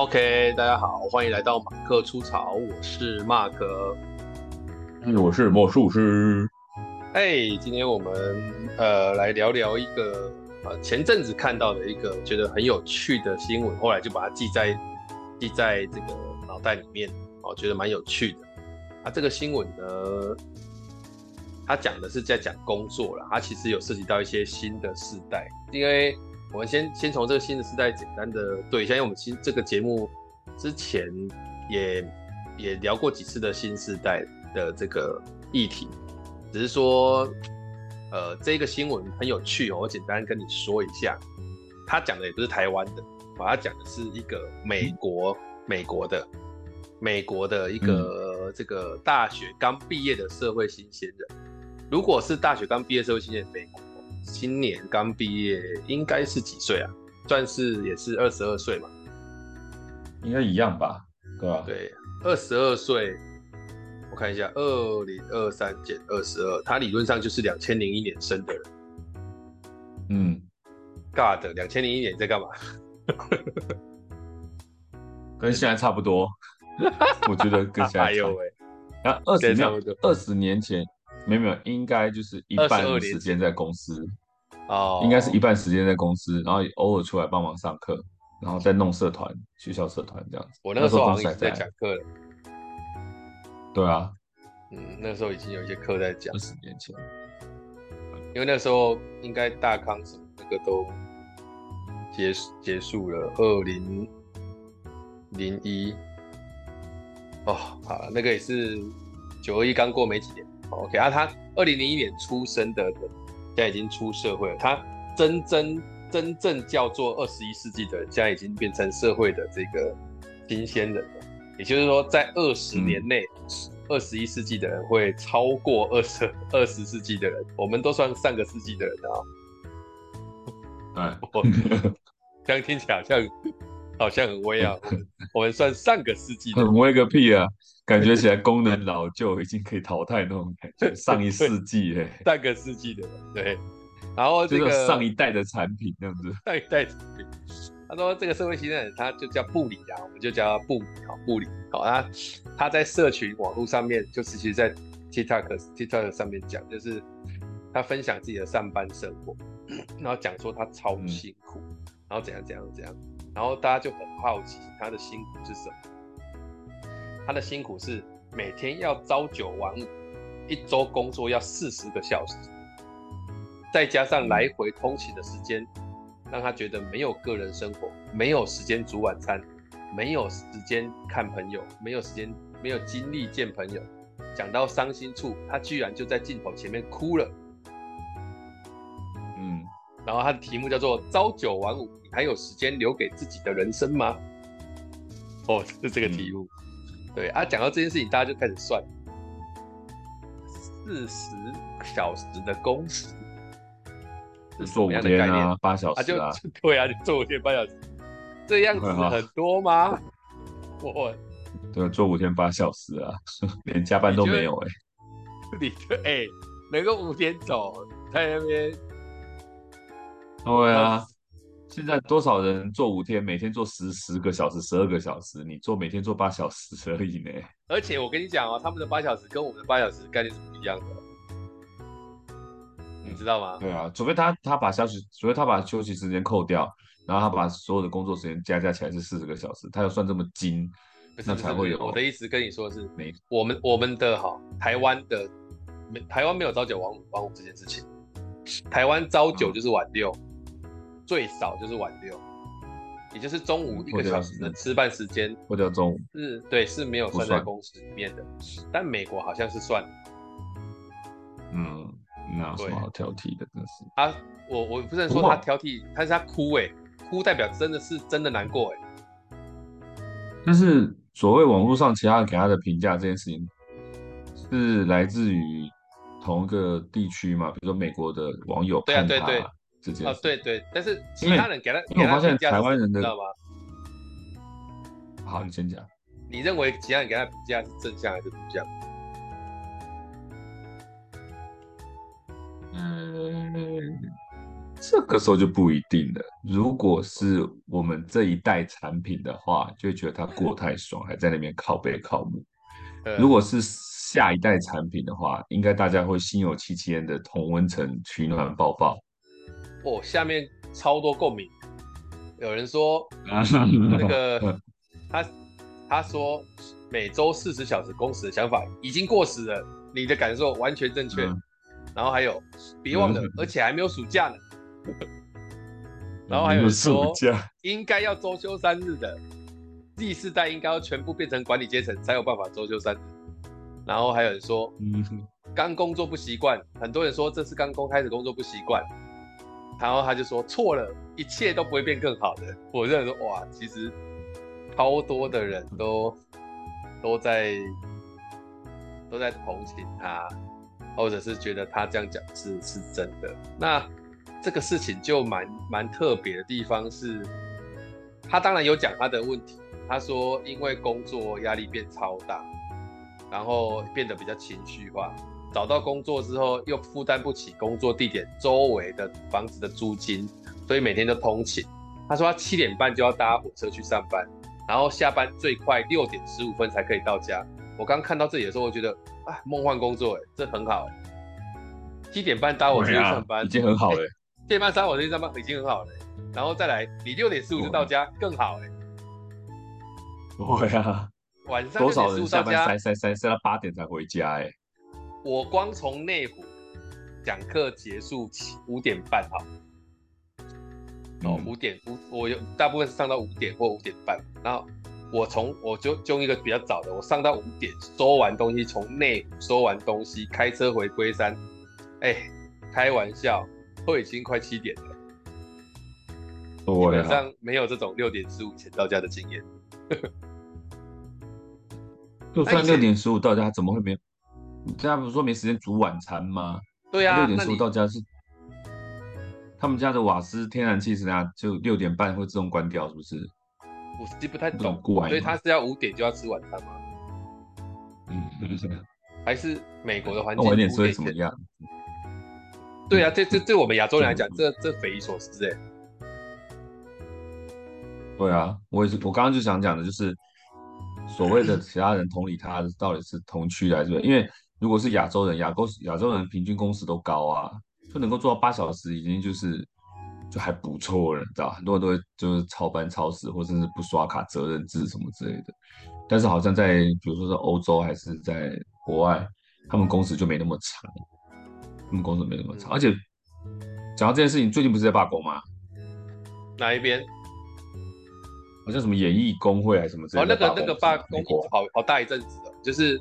OK，大家好，欢迎来到马克出草，我是马克，我是魔术师。哎，今天我们呃来聊聊一个呃前阵子看到的一个觉得很有趣的新闻，后来就把它记在记在这个脑袋里面，哦，觉得蛮有趣的。啊，这个新闻呢，它讲的是在讲工作了，它其实有涉及到一些新的世代，因为。我们先先从这个新的时代简单的对一下，因为我们其实这个节目之前也也聊过几次的新时代的这个议题，只是说，呃，这个新闻很有趣哦，我简单跟你说一下，他讲的也不是台湾的，他讲的是一个美国美国的美国的一个这个大学刚毕业的社会新鲜人，如果是大学刚毕业社会新鲜人，美国。今年刚毕业，应该是几岁啊？算是也是二十二岁嘛，应该一样吧？对吧？对，二十二岁，我看一下，二零二三减二十二，他理论上就是两千零一年生的人。嗯，God，两千零一年在干嘛？跟现在差不多，我觉得跟现在差不多。哎呦喂，啊，二十年，二十年前。没有没有，应该就是一半的时间在公司哦，应该是一半时间在公司，然后偶尔出来帮忙上课，然后再弄社团、学校社团这样子。我那个时候好像已经在讲课了。对啊，嗯，那时候已经有一些课在讲。二十年前，因为那时候应该大康什么那个都结结束了，二零零一。哦，好了，那个也是九二一刚过没几年。OK 啊，他二零零一年出生的人，现在已经出社会了。他真真真正叫做二十一世纪的人，现在已经变成社会的这个新鲜人了。也就是说，在二十年内，二十一世纪的人会超过二十二十世纪的人。我们都算上个世纪的人啊。我 这样听起来好像好像很威啊。我们算上个世纪的人。很威个屁啊！感觉起来功能老旧，已经可以淘汰那种感觉。上一世纪哎，上个世纪的人对。然后这个上一代的产品这样子。上一代产品。他说这个社会新鲜人，他就叫布里啊，我们就叫他布里好，布里好。他他在社群网络上面，就是其实在 TikTok TikTok 上面讲，就是他分享自己的上班生活，然后讲说他超辛苦，嗯、然后怎样怎样怎样，然后大家就很好奇他的辛苦是什么。他的辛苦是每天要朝九晚五，一周工作要四十个小时，再加上来回通勤的时间，让他觉得没有个人生活，没有时间煮晚餐，没有时间看朋友，没有时间，没有精力见朋友。讲到伤心处，他居然就在镜头前面哭了。嗯，然后他的题目叫做“朝九晚五，你还有时间留给自己的人生吗？”哦，是这个题目。嗯对啊，讲到这件事情，大家就开始算四十小时的工时，是什么样的概念？啊、八小时啊，啊就 对啊，你做五天八小时，这样子很多吗？我 对，做五天八小时啊，连加班都没有哎、欸。你这哎、欸，能够五天走在那边？对啊。现在多少人做五天，每天做十十个小时、十二个小时，你做每天做八小时而已呢。而且我跟你讲哦，他们的八小时跟我们的八小时概念是不一样的，你知道吗？对啊，除非他他把休息，除非他把休息时间扣掉，然后他把所有的工作时间加加起来是四十个小时，他要算这么精，那才会有。我的意思跟你说是，没我们我们的哈台湾的没台湾没有朝九晚五晚五这件事情，台湾朝九就是晚六。嗯最少就是晚六，也就是中午一个小时的吃饭时间，或者中午是，对，是没有算在工时里面的。但美国好像是算，嗯，那有什么好挑剔的？真是啊，我我不能说他挑剔，但是他哭哎、欸，哭代表真的是真的难过哎、欸。但是所谓网络上其他人给他的评价这件事情，是来自于同一个地区嘛？比如说美国的网友看他。对啊，对对。啊，对对，但是其他人给他，因为我发现台湾人的，知道吗？好，你先讲。你认为其他人给他评价是正向还是负向？嗯，这个时候就不一定了。如果是我们这一代产品的话，就会觉得它过太爽，还在那边靠背靠木。如果是下一代产品的话，应该大家会心有戚戚焉的同温层取暖抱抱。哦，下面超多共鸣。有人说 那个他他说每周四十小时工时的想法已经过时了，你的感受完全正确。嗯、然后还有别忘了，嗯、而且还没有暑假呢。然后还有人说应该要周休三日的。第四代应该要全部变成管理阶层才有办法周休三日，然后还有人说，嗯，刚工作不习惯，很多人说这是刚刚开始工作不习惯，然后他就说错了，一切都不会变更好的。我认为说哇，其实超多的人都都在都在同情他，或者是觉得他这样讲是是真的。那这个事情就蛮蛮特别的地方是，他当然有讲他的问题。他说：“因为工作压力变超大，然后变得比较情绪化。找到工作之后，又负担不起工作地点周围的房子的租金，所以每天都通勤。他说他七点半就要搭火车去上班，然后下班最快六点十五分才可以到家。我刚看到这里的时候，我觉得啊，梦幻工作哎，这很好哎。七点半搭火车去上班，已经很好了。七点半搭火车去上班已经很好了，然后再来你六点十五就到家，更好哎。”对啊，晚上多少人下班塞塞塞塞到八点才回家哎！我光从内湖讲课结束起五点半哈，哦五点五我有大部分是上到五点或五点半，然后我从我就就用一个比较早的，我上到五点收完东西，从内湖收完东西开车回龟山，哎，开玩笑都已经快七点了，基本上没有这种六点十五前到家的经验。就算六点十五到家，怎么会没？你家不是说没时间煮晚餐吗？对呀、啊，六点十五到家是他们家的瓦斯、天然气是怎样？就六点半会自动关掉，是不是？我实际不太懂，所以他是要五点就要吃晚餐吗？嗯，还是美国的环境？晚点吃会怎么样？对啊，这这对我们亚洲人来讲，这这匪夷所思哎。对啊，我也是，我刚刚就想讲的就是。所谓的其他人同理他到底是同区还是？因为如果是亚洲人，亚洲亚洲人平均工时都高啊，就能够做到八小时已经就是就还不错了，你知道？很多人都会就是超班超时，或者是不刷卡责任制什么之类的。但是好像在比如说在欧洲还是在国外，他们工时就没那么长，他们工时没那么长。而且讲到这件事情，最近不是在罢工吗？哪一边？好像什么演艺工会还是什么之类的？哦，那个那个罢工好好大一阵子了，就是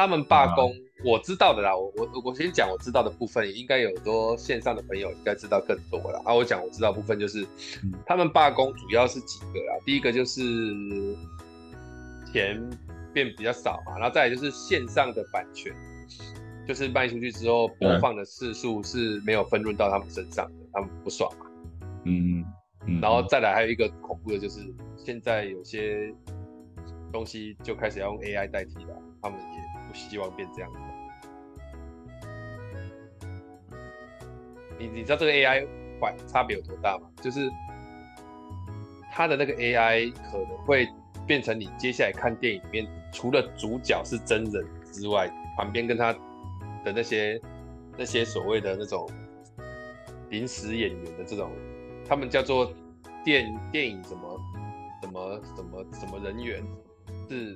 他们罢工，我知道的啦。我我我先讲我知道的部分，应该有很多线上的朋友应该知道更多了。啊，我讲我知道的部分就是，他们罢工主要是几个啦。第一个就是钱变比较少嘛，然后再来就是线上的版权，就是卖出去之后播放的次数是没有分润到他们身上的，他们不爽嘛。嗯。然后再来还有一个恐怖的就是，现在有些东西就开始要用 AI 代替了，他们也不希望变这样子。你你知道这个 AI 坏差别有多大吗？就是它的那个 AI 可能会变成你接下来看电影里面，除了主角是真人之外，旁边跟他的那些那些所谓的那种临时演员的这种。他们叫做电电影什么什么什么什么人员，是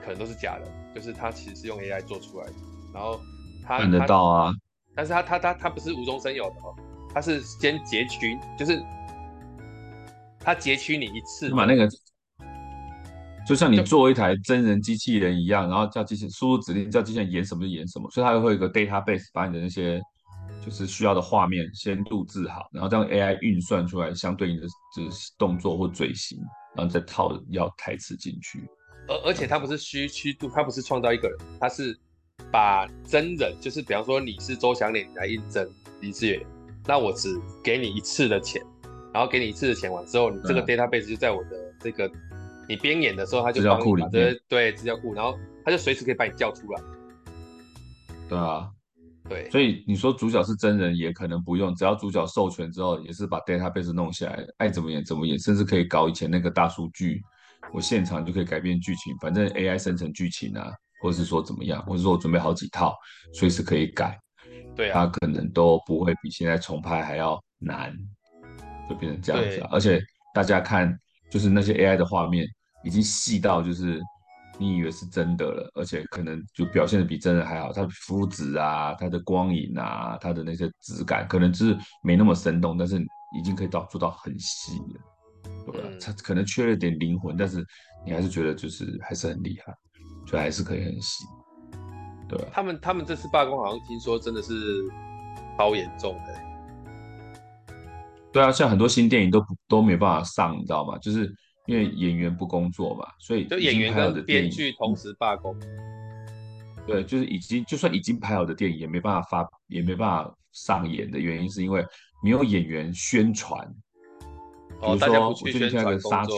可能都是假的，就是它其实是用 AI 做出来的，然后他看得到啊，但是它它它它不是无中生有的哦，它是先截取，就是它截取你一次，把那个就像你做一台真人机器人一样，然后叫机器输入指令，叫机器人演什么就演什么，所以它会有一个 database 把你的那些。就是需要的画面先录制好，然后这样 AI 运算出来相对应的就是动作或嘴型，然后再套要台词进去。而而且他不是虚虚度，他不是创造一个人，他是把真人，就是比方说你是周祥脸来应征李志远，那我只给你一次的钱，然后给你一次的钱完之后，你这个 database 就在我的这个你编演的时候，他就帮你把这对资料库，然后他就随时可以把你叫出来。对啊。对，所以你说主角是真人也可能不用，只要主角授权之后，也是把 database 弄下来，爱怎么演怎么演，甚至可以搞以前那个大数据，我现场就可以改变剧情，反正 AI 生成剧情啊，或者是说怎么样，或者说我准备好几套，随时可以改，对啊，它可能都不会比现在重拍还要难，就变成这样子啊。而且大家看，就是那些 AI 的画面已经细到就是。你以为是真的了，而且可能就表现的比真人还好，它的肤质啊，它的光影啊，它的那些质感，可能就是没那么生动，但是已经可以到做到很细了，对吧？嗯、它可能缺了点灵魂，但是你还是觉得就是还是很厉害，就还是可以很细，对吧？他们他们这次罢工好像听说真的是超严重的，对啊，像很多新电影都都没办法上，你知道吗？就是。因为演员不工作嘛，所以就演员跟编剧同时罢工。对，就是已经就算已经拍好的电影也没办法发，也没办法上演的原因是因为没有演员宣传。哦，比如说，我最近看那个《沙丘》，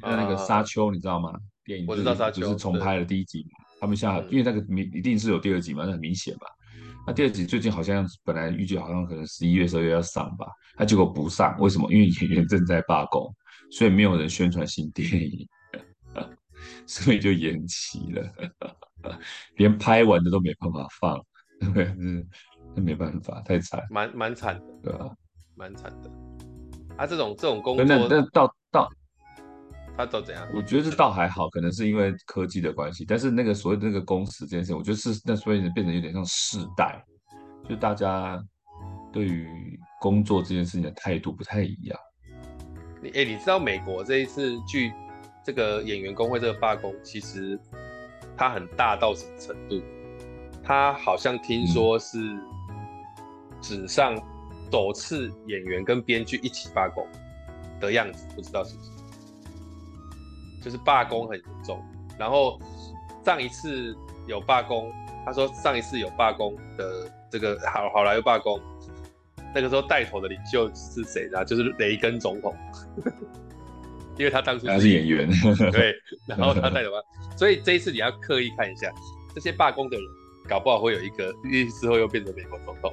那那个《沙丘》你知道吗？电影就是就是重拍了第一集嘛。他们现在因为那个明一定是有第二集嘛，那很明显嘛。那第二集最近好像本来预计好像可能十一月、十二月要上吧，他结果不上，为什么？因为演员正在罢工。所以没有人宣传新电影，所以就延期了，连拍完的都没办法放，对，是，那没办法，太惨，蛮蛮惨的，对吧？蛮惨的。啊，这种这种工作，那那到到他都怎样？我觉得这倒还好，可能是因为科技的关系。但是那个所谓的那个工时这件事，我觉得是那所以变成有点像世代，就大家对于工作这件事情的态度不太一样。你哎、欸，你知道美国这一次剧这个演员工会这个罢工，其实它很大到什么程度？他好像听说是史上首次演员跟编剧一起罢工的样子，不知道是不是？就是罢工很严重。然后上一次有罢工，他说上一次有罢工的这个好好莱坞罢工。那个时候带头的领袖是谁呢？就是雷根总统，因为他当初是，他是演员，对，然后他带头，所以这一次你要刻意看一下这些罢工的人，搞不好会有一个之后又变成美国总统，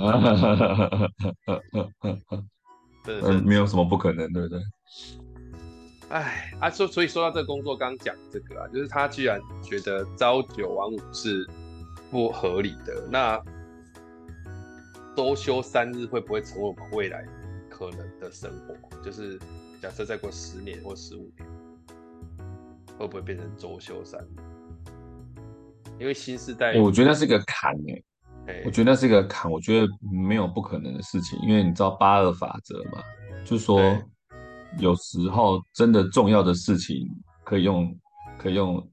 嗯，没有什么不可能，对不对？哎，啊，说所以说到这个工作，刚讲这个啊，就是他居然觉得朝九晚五是不合理的，那。周休三日会不会成为我们未来可能的生活？就是假设再过十年或十五年，会不会变成周休三日？因为新时代，我觉得那是一个坎诶。我觉得那是一个坎，我觉得没有不可能的事情，因为你知道八二法则嘛，就是说有时候真的重要的事情可以用，可以用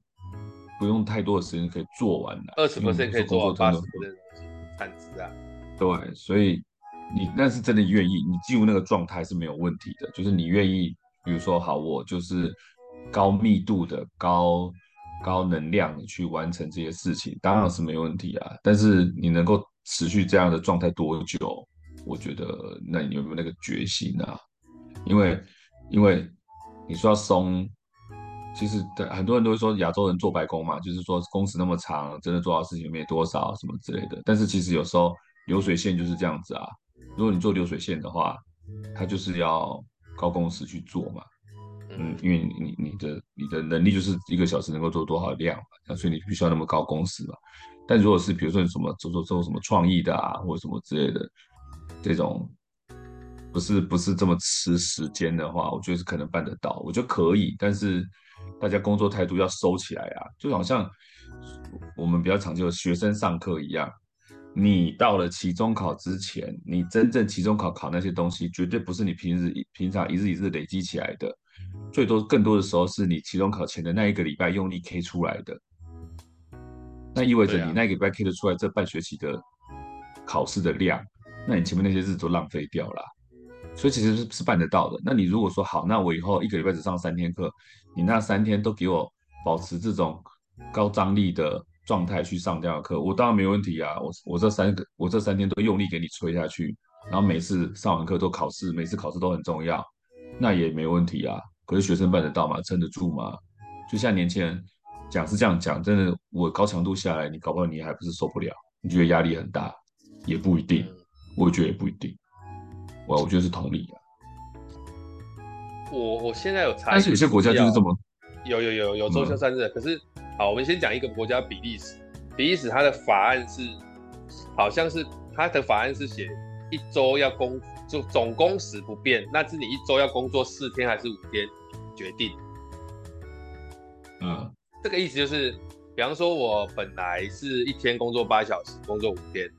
不用太多的时间可以做完的，二十 percent 可以做完八十 percent 产值啊。对，所以你那是真的愿意，你进入那个状态是没有问题的。就是你愿意，比如说，好，我就是高密度的、高高能量的去完成这些事情，当然是没问题啊。但是你能够持续这样的状态多久？我觉得，那你有没有那个决心啊？因为，因为你说要松，其实对很多人都会说亚洲人做白工嘛，就是说工时那么长，真的做到事情没多少什么之类的。但是其实有时候。流水线就是这样子啊，如果你做流水线的话，它就是要高工时去做嘛，嗯，因为你你的你的能力就是一个小时能够做多少量嘛，那所以你必须要那么高工时嘛。但如果是比如说你什么做做做什么创意的啊，或者什么之类的，这种不是不是这么吃时间的话，我觉得是可能办得到，我觉得可以。但是大家工作态度要收起来啊，就好像我们比较常就学生上课一样。你到了期中考之前，你真正期中考考那些东西，绝对不是你平日平常一日一日累积起来的，最多更多的时候是你期中考前的那一个礼拜用力 K 出来的。那意味着你那一个礼拜 K 得出来这半学期的考试的量，那你前面那些日子都浪费掉了。所以其实是是办得到的。那你如果说好，那我以后一个礼拜只上三天课，你那三天都给我保持这种高张力的。状态去上这样的课，我当然没问题啊！我我这三个我这三天都用力给你吹下去，然后每次上完课都考试，每次考试都很重要，那也没问题啊。可是学生办得到吗？撑得住吗？就像年轻人讲是这样讲，真的，我高强度下来，你搞不好你还不是受不了，你觉得压力很大，也不一定，我觉得也不一定，我我觉得是同理啊。我我现在有查，但是有些国家就是这么，有有有有周休三日，嗯、可是好，我们先讲一个国家，比利时，比利时它的法案是，好像是它的法案是写一周要工就总工时不变，那是你一周要工作四天还是五天决定。嗯，这个意思就是，比方说我本来是一天工作八小时，工作五天，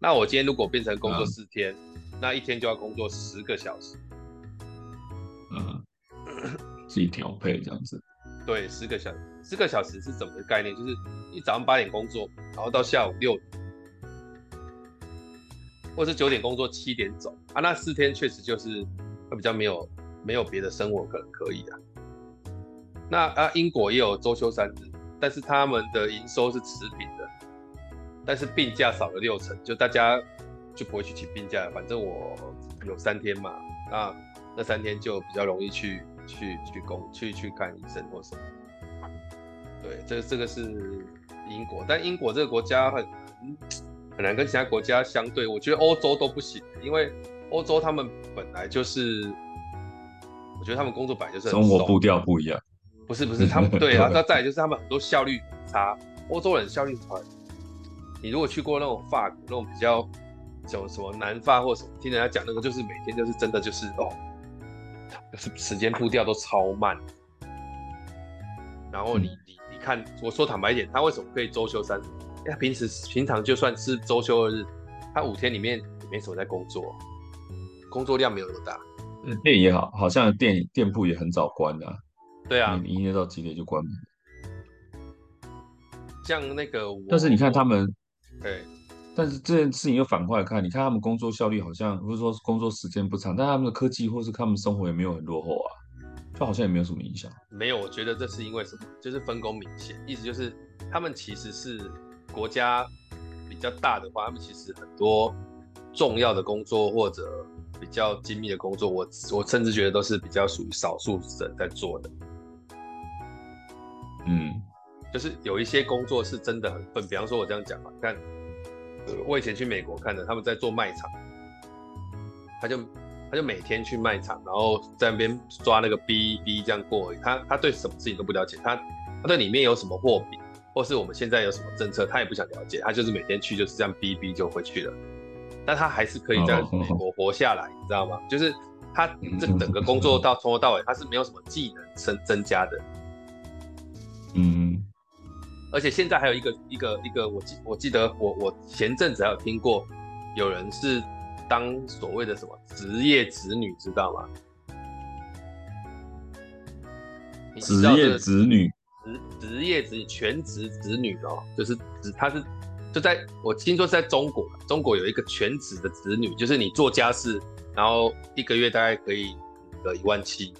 那我今天如果变成工作四天，嗯、那一天就要工作十个小时。嗯，自己调配这样子。对，十个小时，十个小时是怎么个概念？就是你早上八点工作，然后到下午六点，或是九点工作，七点走啊。那四天确实就是会比较没有没有别的生活可能可以啊。那啊，英国也有周休三日，但是他们的营收是持平的，但是病假少了六成，就大家就不会去请病假，反正我有三天嘛，那那三天就比较容易去去去工去去看医生或什么。对，这这个是英国，但英国这个国家很很难跟其他国家相对，我觉得欧洲都不行，因为欧洲他们本来就是，我觉得他们工作本来就是很生活步调不一样。不是不是，他们 对啊，那再来就是他们很多效率很差，欧洲人效率很。你如果去过那种法国那种比较什么什么南法或什么，听人家讲那个就是每天就是真的就是哦，就是时间步调都超慢。然后你你你看，我说坦白一点，他为什么可以周休三日？他平时平常就算是周休二日，他五天里面也没什么在工作，工作量没有那么大。嗯，店也好，好像店店铺也很早关的啊。对啊，你营业到几点就关门。像那个，但是你看他们，对，但是这件事情又反过来看，你看他们工作效率好像不是说工作时间不长，但他们的科技或是他们生活也没有很落后啊，就好像也没有什么影响。没有，我觉得这是因为什么？就是分工明显，意思就是他们其实是国家比较大的话，他们其实很多重要的工作或者比较精密的工作，我我甚至觉得都是比较属于少数人在做的。嗯，就是有一些工作是真的很笨，比方说我这样讲嘛，看，呃，我以前去美国看的，他们在做卖场，他就他就每天去卖场，然后在那边抓那个 B B 这样过而已，他他对什么事情都不了解，他他对里面有什么货品，或是我们现在有什么政策，他也不想了解，他就是每天去就是这样逼逼就回去了，但他还是可以在美国活下来，你知道吗？就是他这整个工作到从头到尾，他是没有什么技能增增加的。嗯，而且现在还有一个一个一个，我记我记得我我前阵子还有听过，有人是当所谓的什么职业子女，知道吗？职业子女，职职业子女，全职子女哦，就是职他是就在我听说是在中国，中国有一个全职的子女，就是你做家事，然后一个月大概可以个一万七。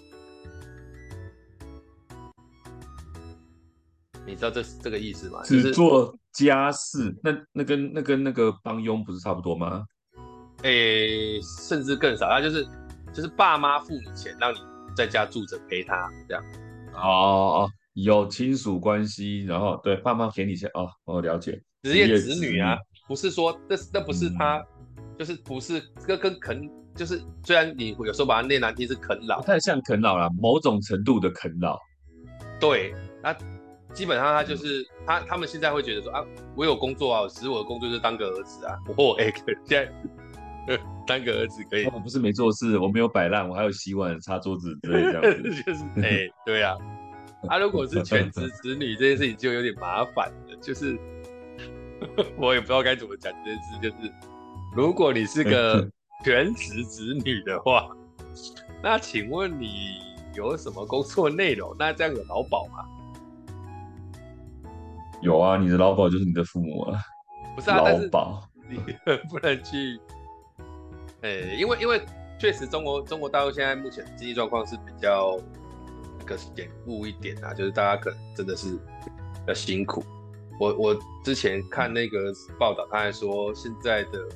你知道这是这个意思吗？只做家事，那那跟那跟那个帮佣不是差不多吗？诶、欸，甚至更少，那就是就是爸妈付你钱，让你在家住着陪他这样。哦哦，有亲属关系，然后对爸妈给你钱哦，我了解。职业子女啊，不是说这那不是他，嗯、就是不是跟跟啃，就是虽然你有时候把它念难听是啃老，不太像啃老啦，某种程度的啃老。对，那。基本上他就是他，他们现在会觉得说啊，我有工作啊，其实我的工作就是当个儿子啊。我 哎，现在当个儿子可以。我不是没做事，我没有摆烂，我还有洗碗、擦桌子之类这样子。就是哎、欸，对啊。他、啊、如果是全职子女，这件事情就有点麻烦了。就是 我也不知道该怎么讲这件事。就是如果你是个 全职子女的话，那请问你有什么工作内容？那这样有劳保吗？有啊，你的劳保就是你的父母啊。不是啊，劳保你 不能去。哎、欸，因为因为确实中国中国大陆现在目前经济状况是比较那个典故一点啊，就是大家可能真的是比较辛苦。我我之前看那个报道，他还说现在的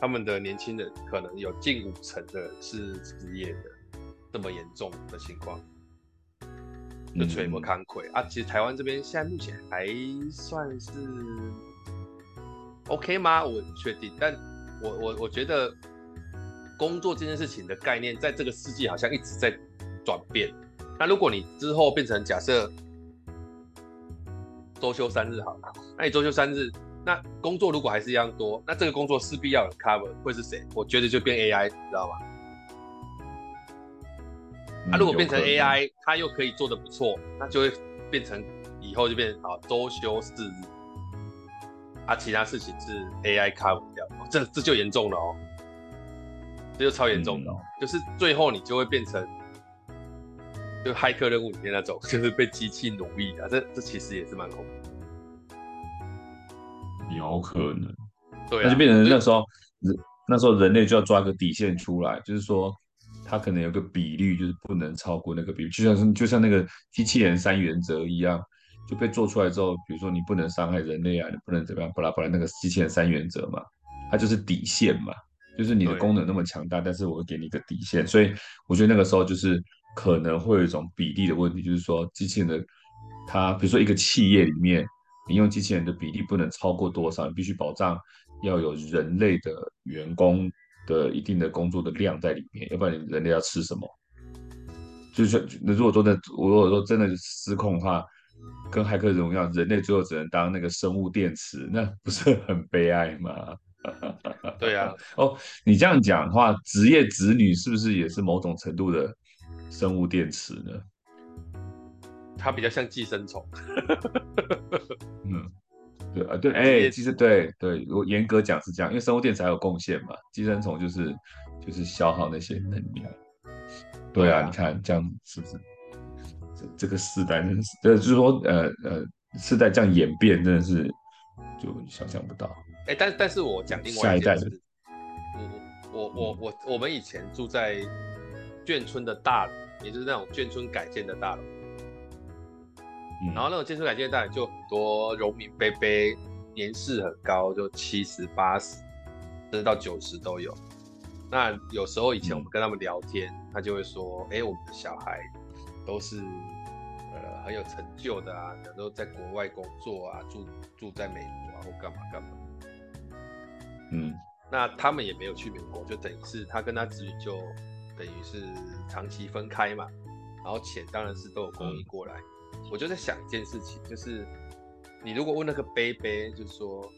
他们的年轻人可能有近五成的人是失业的，这么严重的情况。就垂不看亏啊。其实台湾这边现在目前还算是 OK 吗？我不确定，但我我我觉得工作这件事情的概念，在这个世纪好像一直在转变。那如果你之后变成假设周休三日好了，那你周休三日，那工作如果还是一样多，那这个工作势必要有 cover，会是谁？我觉得就变 AI，你知道吗？那、嗯啊、如果变成 AI，它又可以做得不错，那就会变成以后就变成啊周休四日，啊其他事情是 AI cover 掉，哦、这这就严重了哦，这就超严重的哦，嗯、就是最后你就会变成。就骇客任务里面那种，就是被机器奴役啊，这这其实也是蛮恐怖。有可能，对、啊，那就变成那时候人那时候人类就要抓个底线出来，就是说它可能有个比率，就是不能超过那个比率，就像是就像那个机器人三原则一样，就被做出来之后，比如说你不能伤害人类啊，你不能怎么样，巴拉巴拉那个机器人三原则嘛，它就是底线嘛，就是你的功能那么强大，但是我会给你一个底线，所以我觉得那个时候就是。可能会有一种比例的问题，就是说机器人的它，比如说一个企业里面，你用机器人的比例不能超过多少，你必须保障要有人类的员工的一定的工作的量在里面，要不然你人类要吃什么？就是那如果说的，我如果说真的失控的话，跟骇客任务一样，人类最后只能当那个生物电池，那不是很悲哀吗？对啊，哦，你这样讲的话，职业子女是不是也是某种程度的？生物电池呢？它比较像寄生虫。嗯，对啊，对，哎、欸，其实对对，如果严格讲是这样，因为生物电池还有贡献嘛，寄生虫就是就是消耗那些能量。对啊，你看这样是不是？这这个世代真是，呃，就是说，呃呃，世代这样演变，真的是就想象不到。哎、欸，但但是我讲另外一件事，我我我我我们以前住在。眷村的大楼，也就是那种眷村改建的大楼，嗯、然后那种眷村改建的大楼就很多农民伯伯，年事很高，就七十八十，甚至到九十都有。那有时候以前我们跟他们聊天，嗯、他就会说：“哎、欸，我们的小孩都是呃很有成就的啊，都在国外工作啊，住住在美国啊，或干嘛干嘛。”嗯，那他们也没有去美国，就等于是他跟他子女就。等于是长期分开嘛，然后钱当然是都有供应过来。嗯、我就在想一件事情，就是你如果问那个杯杯，就是说，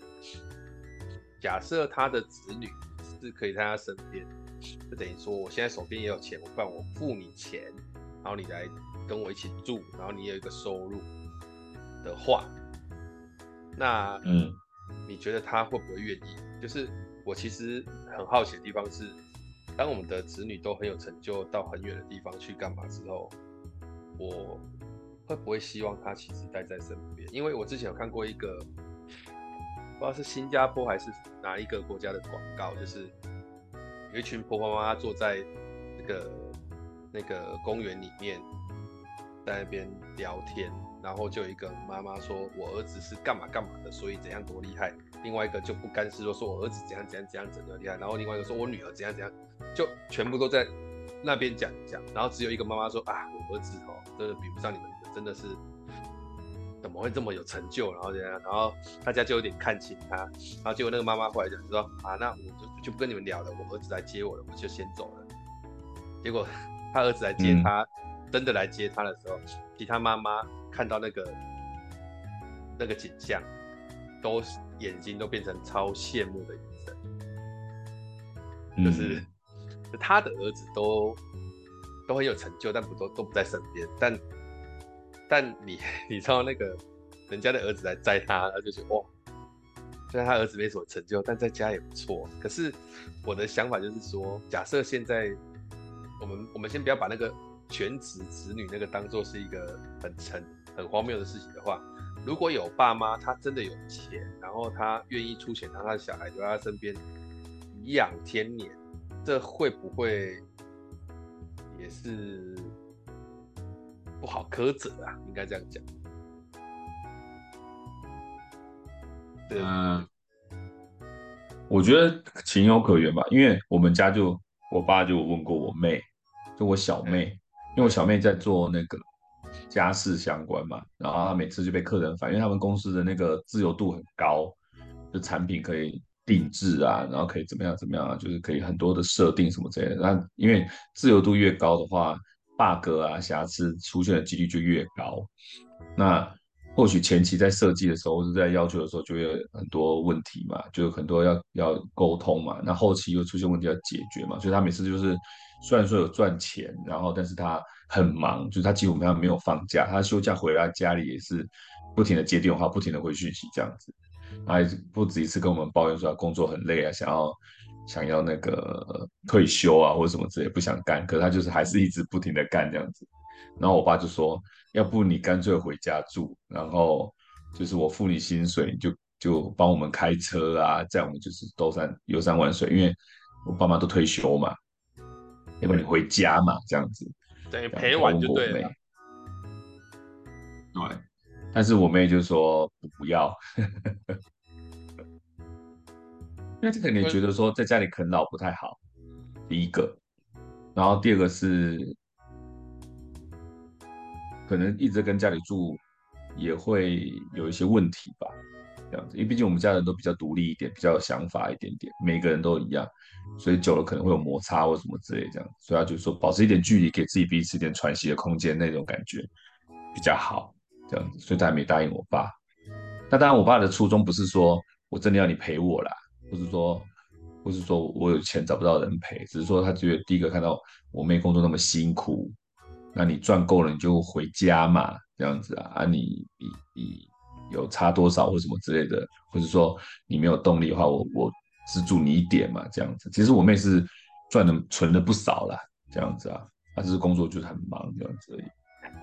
假设他的子女是可以在他身边，就等于说我现在手边也有钱，我不然我付你钱，然后你来跟我一起住，然后你有一个收入的话，那嗯，你觉得他会不会愿意？就是我其实很好奇的地方是。当我们的子女都很有成就，到很远的地方去干嘛之后，我会不会希望他其实待在身边？因为我之前有看过一个，不知道是新加坡还是哪一个国家的广告，就是有一群婆婆妈妈坐在那个那个公园里面，在那边聊天。然后就有一个妈妈说：“我儿子是干嘛干嘛的，所以怎样多厉害。”另外一个就不甘示弱说：“我儿子怎样怎样怎样怎样厉害。”然后另外一个说：“我女儿怎样怎样。”就全部都在那边讲讲。然后只有一个妈妈说：“啊，我儿子哦，真的比不上你们，真的是怎么会这么有成就？”然后这样，然后大家就有点看轻他。然后结果那个妈妈后来就说：“啊，那我就就不跟你们聊了，我儿子来接我了，我就先走了。”结果他儿子来接他，真的来接他的时候，其他妈妈。看到那个那个景象，都是眼睛都变成超羡慕的眼神，嗯、就是他的儿子都都很有成就，但不都都不在身边。但但你 你知道那个人家的儿子来摘他，他就觉得哇，虽然他儿子没什么成就，但在家也不错。可是我的想法就是说，假设现在我们我们先不要把那个全职子女那个当做是一个很成。很荒谬的事情的话，如果有爸妈他真的有钱，然后他愿意出钱让他的小孩留在他身边颐养天年，这会不会也是不好苛责啊？应该这样讲。嗯、呃，我觉得情有可原吧，因为我们家就我爸就问过我妹，就我小妹，因为我小妹在做那个。家事相关嘛，然后他每次就被客人反，因为他们公司的那个自由度很高，就产品可以定制啊，然后可以怎么样怎么样啊，就是可以很多的设定什么之类的。那因为自由度越高的话，bug 啊瑕疵出现的几率就越高。那或许前期在设计的时候或者在要求的时候就会有很多问题嘛，就有很多要要沟通嘛。那后期又出现问题要解决嘛，所以他每次就是虽然说有赚钱，然后但是他很忙，就是他基本上没有放假，他休假回来家里也是不停的接电话，不停的回讯息这样子，他还不止一次跟我们抱怨说他工作很累啊，想要想要那个退休啊或者什么之类不想干，可是他就是还是一直不停的干这样子。然后我爸就说。要不你干脆回家住，然后就是我付你薪水，你就就帮我们开车啊，这样我们就是游山游山玩水。因为我爸妈都退休嘛，要不你回家嘛，这样子等于陪玩就对了。对，但是我妹就说不不要，因为这个你觉得说在家里啃老不太好，第一个，然后第二个是。可能一直跟家里住，也会有一些问题吧，这样子，因为毕竟我们家人都比较独立一点，比较有想法一点点，每个人都一样，所以久了可能会有摩擦或什么之类这样，所以他就说保持一点距离，给自己彼此一点喘息的空间，那种感觉比较好，这样子，所以他还没答应我爸。那当然，我爸的初衷不是说我真的要你陪我啦，不是说，不是说我有钱找不到人陪，只是说他觉得第一个看到我妹工作那么辛苦。那你赚够了你就回家嘛，这样子啊？啊，你你你有差多少或什么之类的，或者说你没有动力的话，我我资助你一点嘛，这样子。其实我妹是赚的存了不少啦，这样子啊。她只是工作就是很忙这样子而已。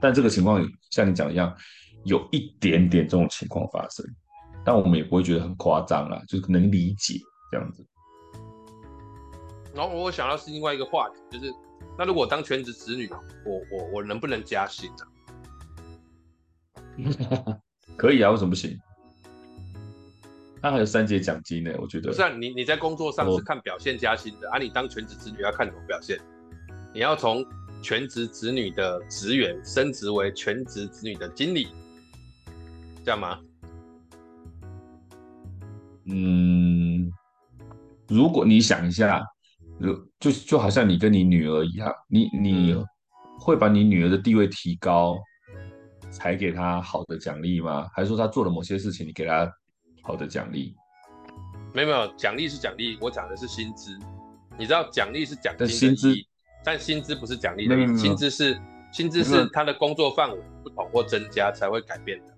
但这个情况像你讲一样，有一点点这种情况发生，但我们也不会觉得很夸张啦，就是能理解这样子。然后我想到是另外一个话题，就是。那如果当全职子女，我我我能不能加薪呢、啊？可以啊，为什么不行？他还有三节奖金呢，我觉得。不是啊，你你在工作上是看表现加薪的，啊，你当全职子女要看什么表现？你要从全职子女的职员升职为全职子女的经理，这样吗？嗯，如果你想一下。如就就好像你跟你女儿一样，你你会把你女儿的地位提高，才给他好的奖励吗？还是说他做了某些事情，你给他好的奖励？没有没有，奖励是奖励，我讲的是薪资。你知道奖励是奖金但薪资不是奖励的意思，薪资是薪资是他的工作范围不同或增加才会改变的。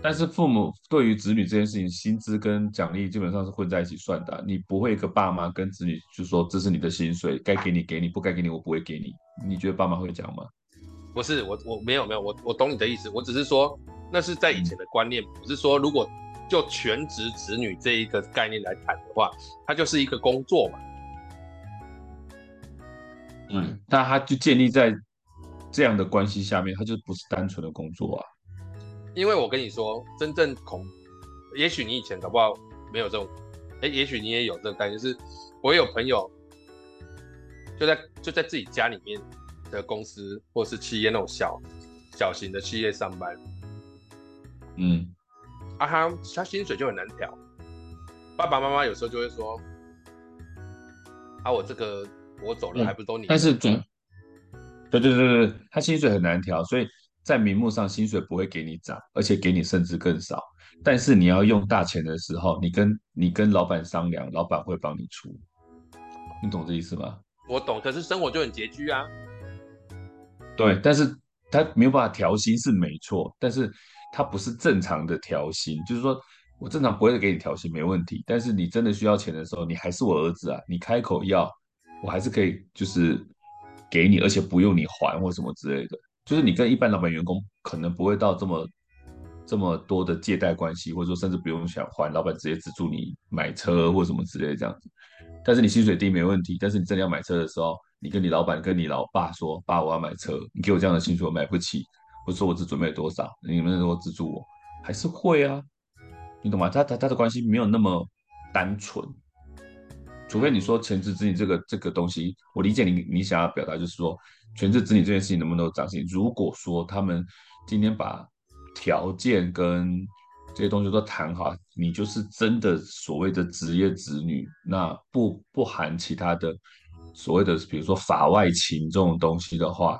但是父母对于子女这件事情，薪资跟奖励基本上是混在一起算的啊。你不会一个爸妈跟子女就说，这是你的薪水，该给你给你，不该给你我不会给你。你觉得爸妈会讲吗？不是，我我没有没有，我我懂你的意思。我只是说那是在以前的观念，不是说如果就全职子女这一个概念来谈的话，它就是一个工作嘛。嗯，那他就建立在这样的关系下面，他就不是单纯的工作啊。因为我跟你说，真正恐，也许你以前搞不好没有这种，哎，也许你也有这个概念，就是我有朋友就在就在自己家里面的公司或是企业那种小小型的企业上班，嗯，啊他他薪水就很难调，爸爸妈妈有时候就会说，啊我这个我走了还不都你，但是总，对对对对，他薪水很难调，所以。在名目上，薪水不会给你涨，而且给你甚至更少。但是你要用大钱的时候，你跟你跟老板商量，老板会帮你出。你懂这意思吗？我懂，可是生活就很拮据啊。对，但是他没有办法调薪是没错，但是他不是正常的调薪，就是说我正常不会给你调薪，没问题。但是你真的需要钱的时候，你还是我儿子啊，你开口要，我还是可以就是给你，而且不用你还或什么之类的。就是你跟一般老板员工可能不会到这么这么多的借贷关系，或者说甚至不用想还，老板直接资助你买车或什么之类这样子。但是你薪水低没问题，但是你真的要买车的时候，你跟你老板跟你老爸说：“爸，我要买车，你给我这样的薪水我买不起。”我说我只准备多少，你们能够资助我，还是会啊？你懂吗？他他他的关系没有那么单纯，除非你说全职子女这个这个东西，我理解你你想要表达就是说全职子女这件事情能不能涨薪？如果说他们今天把条件跟这些东西都谈好，你就是真的所谓的职业子女，那不不含其他的所谓的比如说法外情这种东西的话，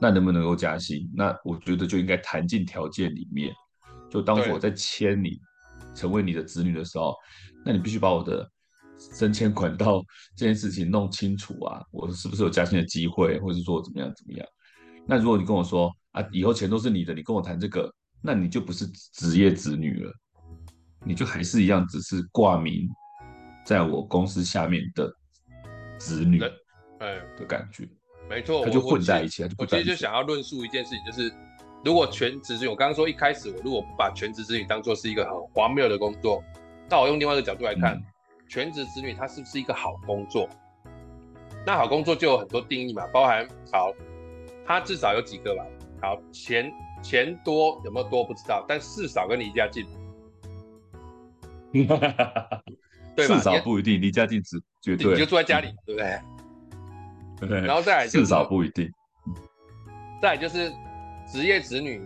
那能不能够加薪？那我觉得就应该谈进条件里面。就当时我在签你成为你的子女的时候，那你必须把我的升迁管道这件事情弄清楚啊，我是不是有加薪的机会，或者是说怎么样怎么样？那如果你跟我说啊，以后钱都是你的，你跟我谈这个。那你就不是职业子女了，你就还是一样，只是挂名在我公司下面的子女，哎的感觉，没错，他就混在一起。我其实就想要论述一件事情，就是如果全职子女，我刚刚说一开始，我如果把全职子女当做是一个很荒谬的工作，那我用另外一个角度来看，嗯、全职子女他是不是一个好工作？那好工作就有很多定义嘛，包含好，他至少有几个吧，好钱。钱多有没有多不知道，但事少跟离家近，对吧？事少不一定，离家近只绝对。你就住在家里，对不对？对。然后再来，至少不一定。再来就是职业子女，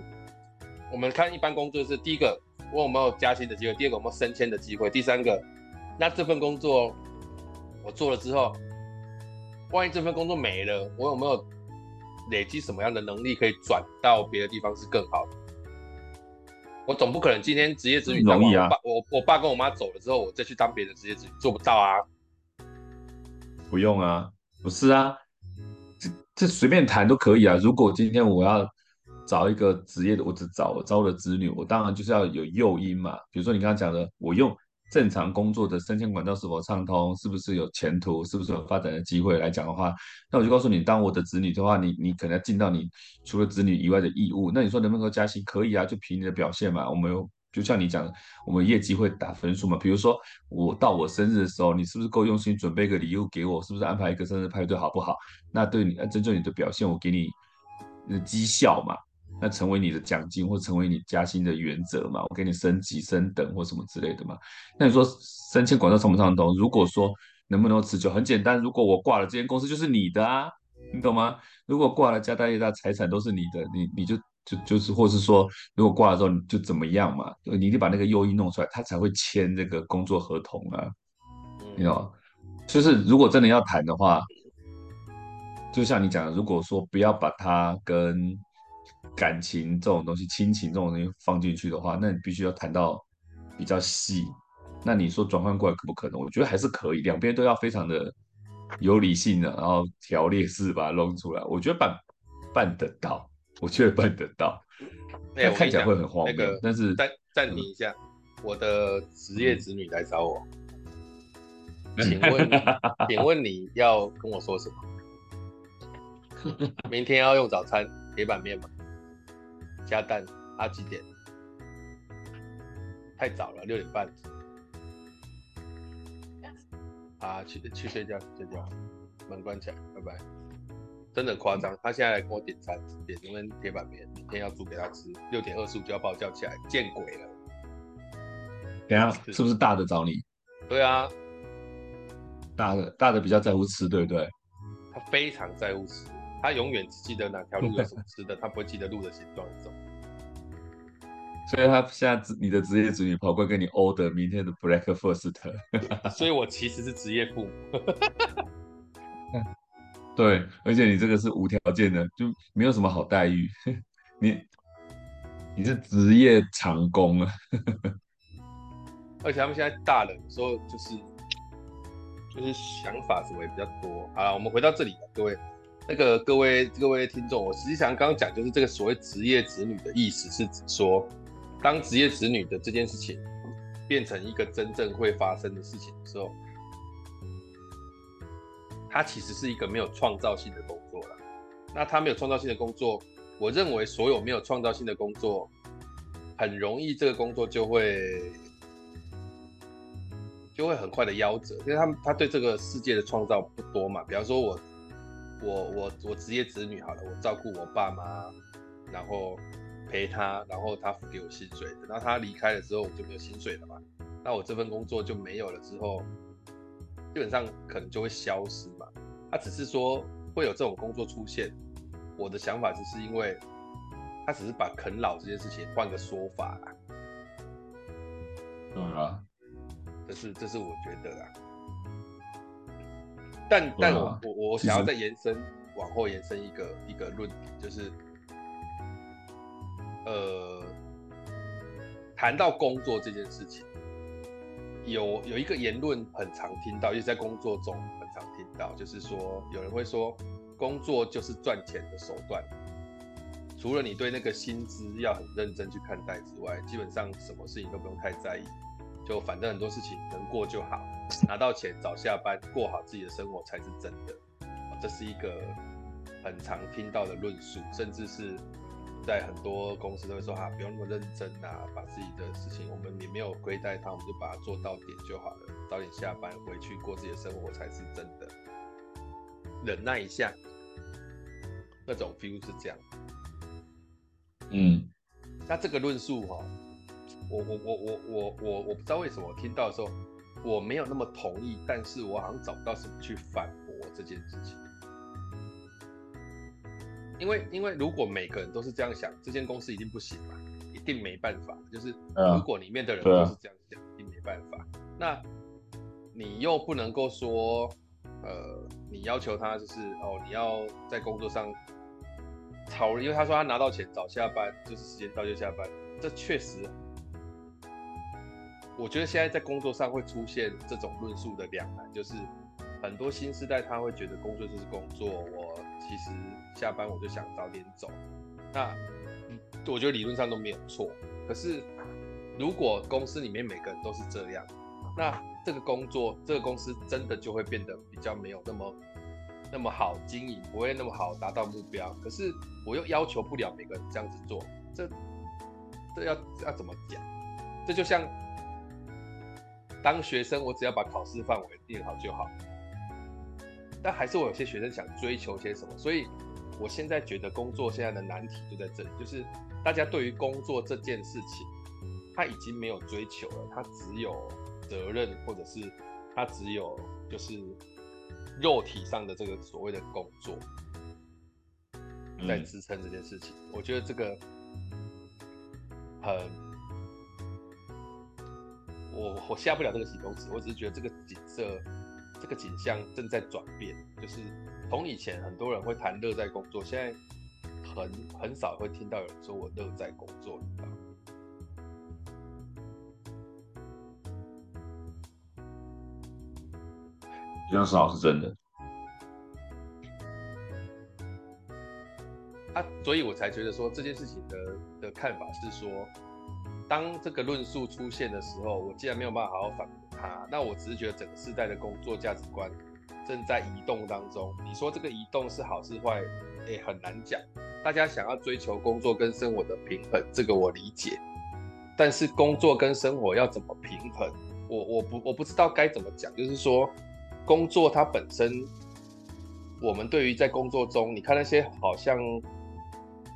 我们看一般工作是第一个，我有没有加薪的机会；第二个，有没有升迁的机会；第三个，那这份工作我做了之后，万一这份工作没了，我有没有？累积什么样的能力可以转到别的地方是更好的？我总不可能今天职业子女容易啊我我爸跟我妈走了之后，我再去当别的职业子女，做不到啊。不用啊，不是啊，这这随便谈都可以啊。如果今天我要找一个职业的，我只找我招我的子女，我当然就是要有诱因嘛。比如说你刚刚讲的，我用。正常工作的升迁管道是否畅通，是不是有前途，是不是有发展的机会来讲的话，那我就告诉你，当我的子女的话，你你可能要尽到你除了子女以外的义务。那你说能不能够加薪？可以啊，就凭你的表现嘛。我们就像你讲，我们业绩会打分数嘛。比如说我到我生日的时候，你是不是够用心准备个礼物给我？是不是安排一个生日派对，好不好？那对你，针对你的表现，我给你的绩效嘛。那成为你的奖金或成为你加薪的原则嘛？我给你升级升等或什么之类的嘛？那你说升迁管道畅不畅通？如果说能不能持久？很简单，如果我挂了，这间公司就是你的啊，你懂吗？如果挂了，家大业大，财产都是你的，你你就就就是，或是说，如果挂了之后你就怎么样嘛？你一定把那个诱因弄出来，他才会签这个工作合同啊，你知道吗？就是如果真的要谈的话，就像你讲的，如果说不要把它跟感情这种东西，亲情这种东西放进去的话，那你必须要谈到比较细。那你说转换过来可不可能？我觉得还是可以，两边都要非常的有理性的，然后条列式把它弄出来。我觉得办办得到，我觉得办得到。那、欸、看起来会很荒谬，那个、但是暂暂停一下，嗯、我的职业子女来找我，嗯、请问请问你要跟我说什么？明天要用早餐铁板面吗？加蛋啊？几点？太早了，六点半。啊，去去睡觉，睡觉，门关起来，拜拜。真的夸张，他现在来跟我点餐，点一份铁板面，明天要煮给他吃。六点二十五就要把我叫起来，见鬼了！等下是不是大的找你？对啊，大的大的比较在乎吃，对不对？他非常在乎吃。他永远只记得哪条路有什么吃的，他不会记得路的形状是什么。所以他现在你的职业子女跑过来跟你 order 明天的 breakfast。所以我其实是职业父母。对，而且你这个是无条件的，就没有什么好待遇。你你是职业长工啊。而且他们现在大了，有时候就是就是想法什么也比较多。好了，我们回到这里，各位。那个各位各位听众，我实际上刚刚讲就是这个所谓职业子女的意思，是指说，当职业子女的这件事情变成一个真正会发生的事情的时候，它其实是一个没有创造性的工作了。那他没有创造性的工作，我认为所有没有创造性的工作，很容易这个工作就会就会很快的夭折，因为他们他对这个世界的创造不多嘛。比方说我。我我我职业子女好了，我照顾我爸妈，然后陪他，然后他付给我薪水，等到他离开了之后，我就没有薪水了嘛。那我这份工作就没有了之后，基本上可能就会消失嘛。他只是说会有这种工作出现，我的想法只是因为他只是把啃老这件事情换个说法啦。对啊，这是这是我觉得啊。但但我我我想要再延伸往后延伸一个一个论点，就是呃。谈到工作这件事情，有有一个言论很常听到，也在工作中很常听到，就是说有人会说，工作就是赚钱的手段，除了你对那个薪资要很认真去看待之外，基本上什么事情都不用太在意，就反正很多事情能过就好，拿到钱早下班，过好自己的生活才是真的。这是一个很常听到的论述，甚至是。在很多公司都会说啊，不用那么认真啊，把自己的事情，我们也没有亏待他，我们就把它做到点就好了，早点下班回去过自己的生活才是真的。忍耐一下，那种 feel 是这样。嗯，那这个论述哈，我我我我我我我不知道为什么我听到的时候我没有那么同意，但是我好像找不到什么去反驳这件事情。因为，因为如果每个人都是这样想，这间公司一定不行嘛，一定没办法。就是如果里面的人都是这样想，一定没办法。那你又不能够说，呃，你要求他就是哦，你要在工作上超，因为他说他拿到钱早下班，就是时间到就下班，这确实，我觉得现在在工作上会出现这种论述的两难，就是很多新时代他会觉得工作就是工作，我。其实下班我就想早点走，那我觉得理论上都没有错。可是如果公司里面每个人都是这样，那这个工作这个公司真的就会变得比较没有那么那么好经营，不会那么好达到目标。可是我又要求不了每个人这样子做，这这要要怎么讲？这就像当学生，我只要把考试范围定好就好。但还是我有些学生想追求些什么，所以我现在觉得工作现在的难题就在这里，就是大家对于工作这件事情，他已经没有追求了，他只有责任，或者是他只有就是肉体上的这个所谓的工作在支撑这件事情。我觉得这个很，我我下不了这个形容词，我只是觉得这个景色。这个景象正在转变，就是从以前很多人会谈乐在工作，现在很很少会听到有人说我乐在工作，你知道吗？比较少是真的。啊，所以我才觉得说这件事情的的看法是说，当这个论述出现的时候，我既然没有办法好好反驳。他，那我只是觉得整个世代的工作价值观正在移动当中。你说这个移动是好是坏，哎、欸，很难讲。大家想要追求工作跟生活的平衡，这个我理解。但是工作跟生活要怎么平衡，我我不我不知道该怎么讲。就是说，工作它本身，我们对于在工作中，你看那些好像，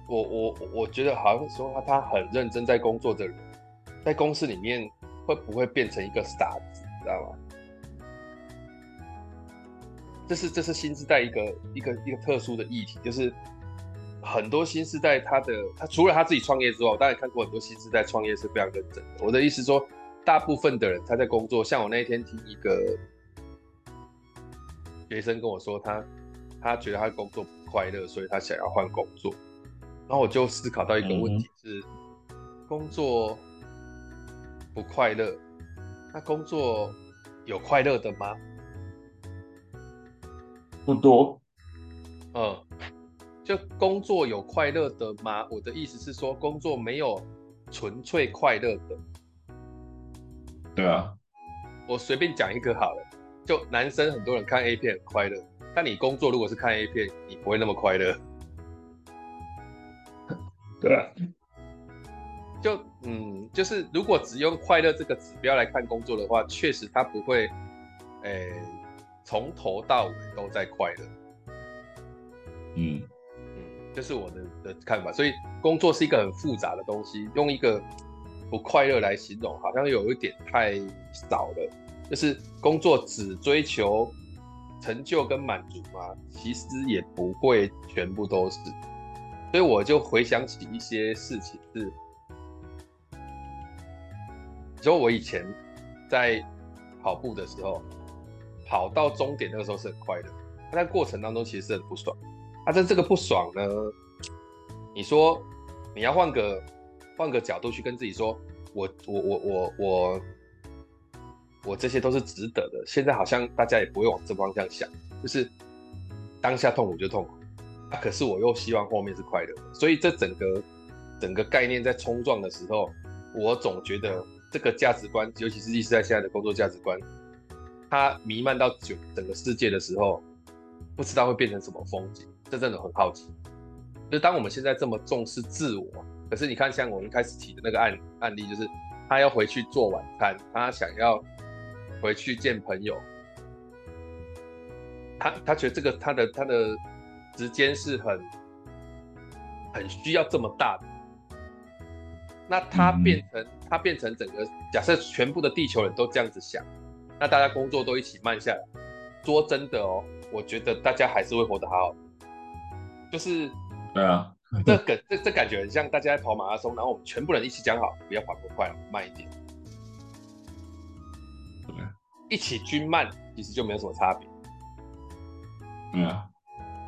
我我我觉得好像说他他很认真在工作的人，在公司里面。会不会变成一个傻子，知道吗？这是这是新时代一个一个一个特殊的议题，就是很多新时代他的他除了他自己创业之外，我当然看过很多新时代创业是非常认真的。我的意思说，大部分的人他在工作，像我那一天听一个学生跟我说，他他觉得他工作不快乐，所以他想要换工作。然后我就思考到一个问题是，嗯、工作。不快乐，那工作有快乐的吗？不多。嗯，就工作有快乐的吗？我的意思是说，工作没有纯粹快乐的。对啊，我随便讲一个好了。就男生很多人看 A 片很快乐，但你工作如果是看 A 片，你不会那么快乐。对啊。就嗯，就是如果只用快乐这个指标来看工作的话，确实他不会，诶、欸，从头到尾都在快乐。嗯嗯，这、就是我的的看法。所以工作是一个很复杂的东西，用一个不快乐来形容，好像有一点太少了。就是工作只追求成就跟满足吗？其实也不会全部都是。所以我就回想起一些事情是，就我以前在跑步的时候，跑到终点那个时候是很快的，但在过程当中其实是很不爽。啊，在这个不爽呢，你说你要换个换个角度去跟自己说，我我我我我我这些都是值得的。现在好像大家也不会往这方向想，就是当下痛苦就痛苦可是我又希望后面是快乐，所以这整个整个概念在冲撞的时候，我总觉得这个价值观，尤其是意识在现在的工作价值观，它弥漫到整整个世界的时候，不知道会变成什么风景。这真的很好奇，就当我们现在这么重视自我，可是你看，像我们一开始提的那个案案例，就是他要回去做晚餐，他想要回去见朋友，他他觉得这个他的他的时间是很很需要这么大的，那它变成它变成整个假设全部的地球人都这样子想，那大家工作都一起慢下来，说真的哦，我觉得大家还是会活得好好。就是，对啊，这感这这感觉很像大家在跑马拉松，然后我们全部人一起讲好，不要跑过快，慢一点，对，一起均慢，其实就没有什么差别。对啊，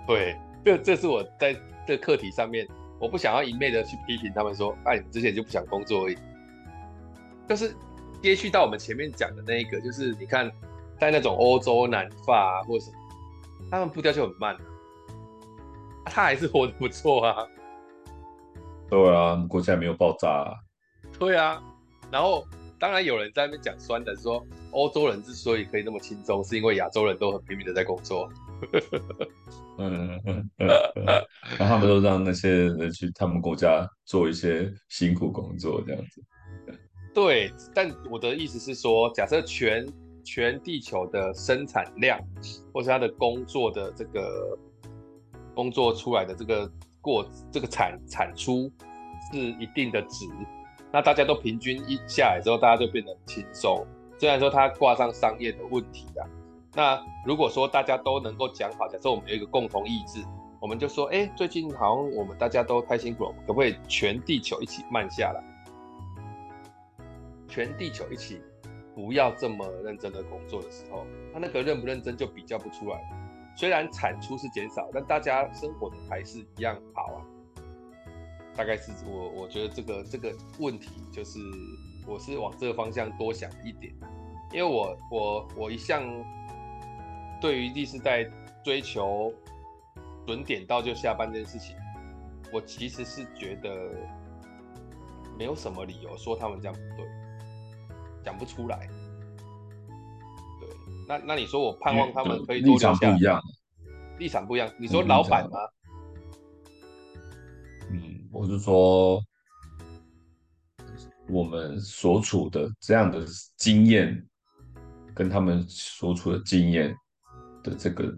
对，这这是我在这课题上面，我不想要一昧的去批评他们说，哎，你之前就不想工作而已。就是接续到我们前面讲的那一个，就是你看，在那种欧洲南法啊，或者什么，他们步调就很慢。他还是活得不错啊。对啊，国家没有爆炸啊。对啊，然后当然有人在那边讲酸的，说欧洲人之所以可以那么轻松，是因为亚洲人都很拼命的在工作。嗯 嗯嗯，然后他们都让那些人去他们国家做一些辛苦工作，这样子。对，但我的意思是说，假设全全地球的生产量，或是他的工作的这个。工作出来的这个过这个产产出是一定的值，那大家都平均一下来之后，大家就变得轻松。虽然说它挂上商业的问题啊，那如果说大家都能够讲好，假设我们有一个共同意志，我们就说，哎，最近好像我们大家都太辛苦了，可不可以全地球一起慢下来？全地球一起不要这么认真的工作的时候，他那个认不认真就比较不出来。虽然产出是减少，但大家生活的还是一样好啊。大概是我我觉得这个这个问题就是，我是往这个方向多想一点，因为我我我一向对于第四代追求准点到就下班这件事情，我其实是觉得没有什么理由说他们这样不对，讲不出来。对那那你说我盼望他们可以多留下，立场不一样，立场不一样。你说老板吗？嗯，我是说我们所处的这样的经验，跟他们所处的经验的这个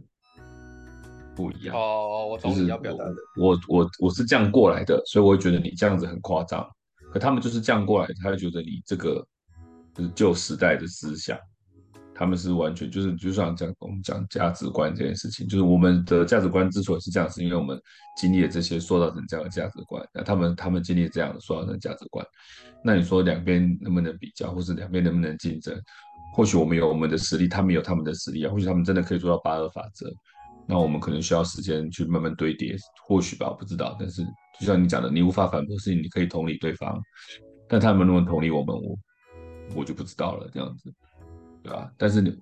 不一样。哦，我懂你要表达的。我我我是这样过来的，所以我会觉得你这样子很夸张。可他们就是这样过来，他会觉得你这个就是旧时代的思想。他们是完全就是，就像讲我们讲价值观这件事情，就是我们的价值观之所以是这样，是因为我们经历了这些塑造成这样的价值观。那他们他们经历这样的塑造成价值观，那你说两边能不能比较，或是两边能不能竞争？或许我们有我们的实力，他们有他们的实力啊。或许他们真的可以做到八二法则，那我们可能需要时间去慢慢堆叠。或许吧，我不知道。但是就像你讲的，你无法反驳事情，你可以同理对方，但他们能不能同理我们，我我就不知道了。这样子。对啊，但是你，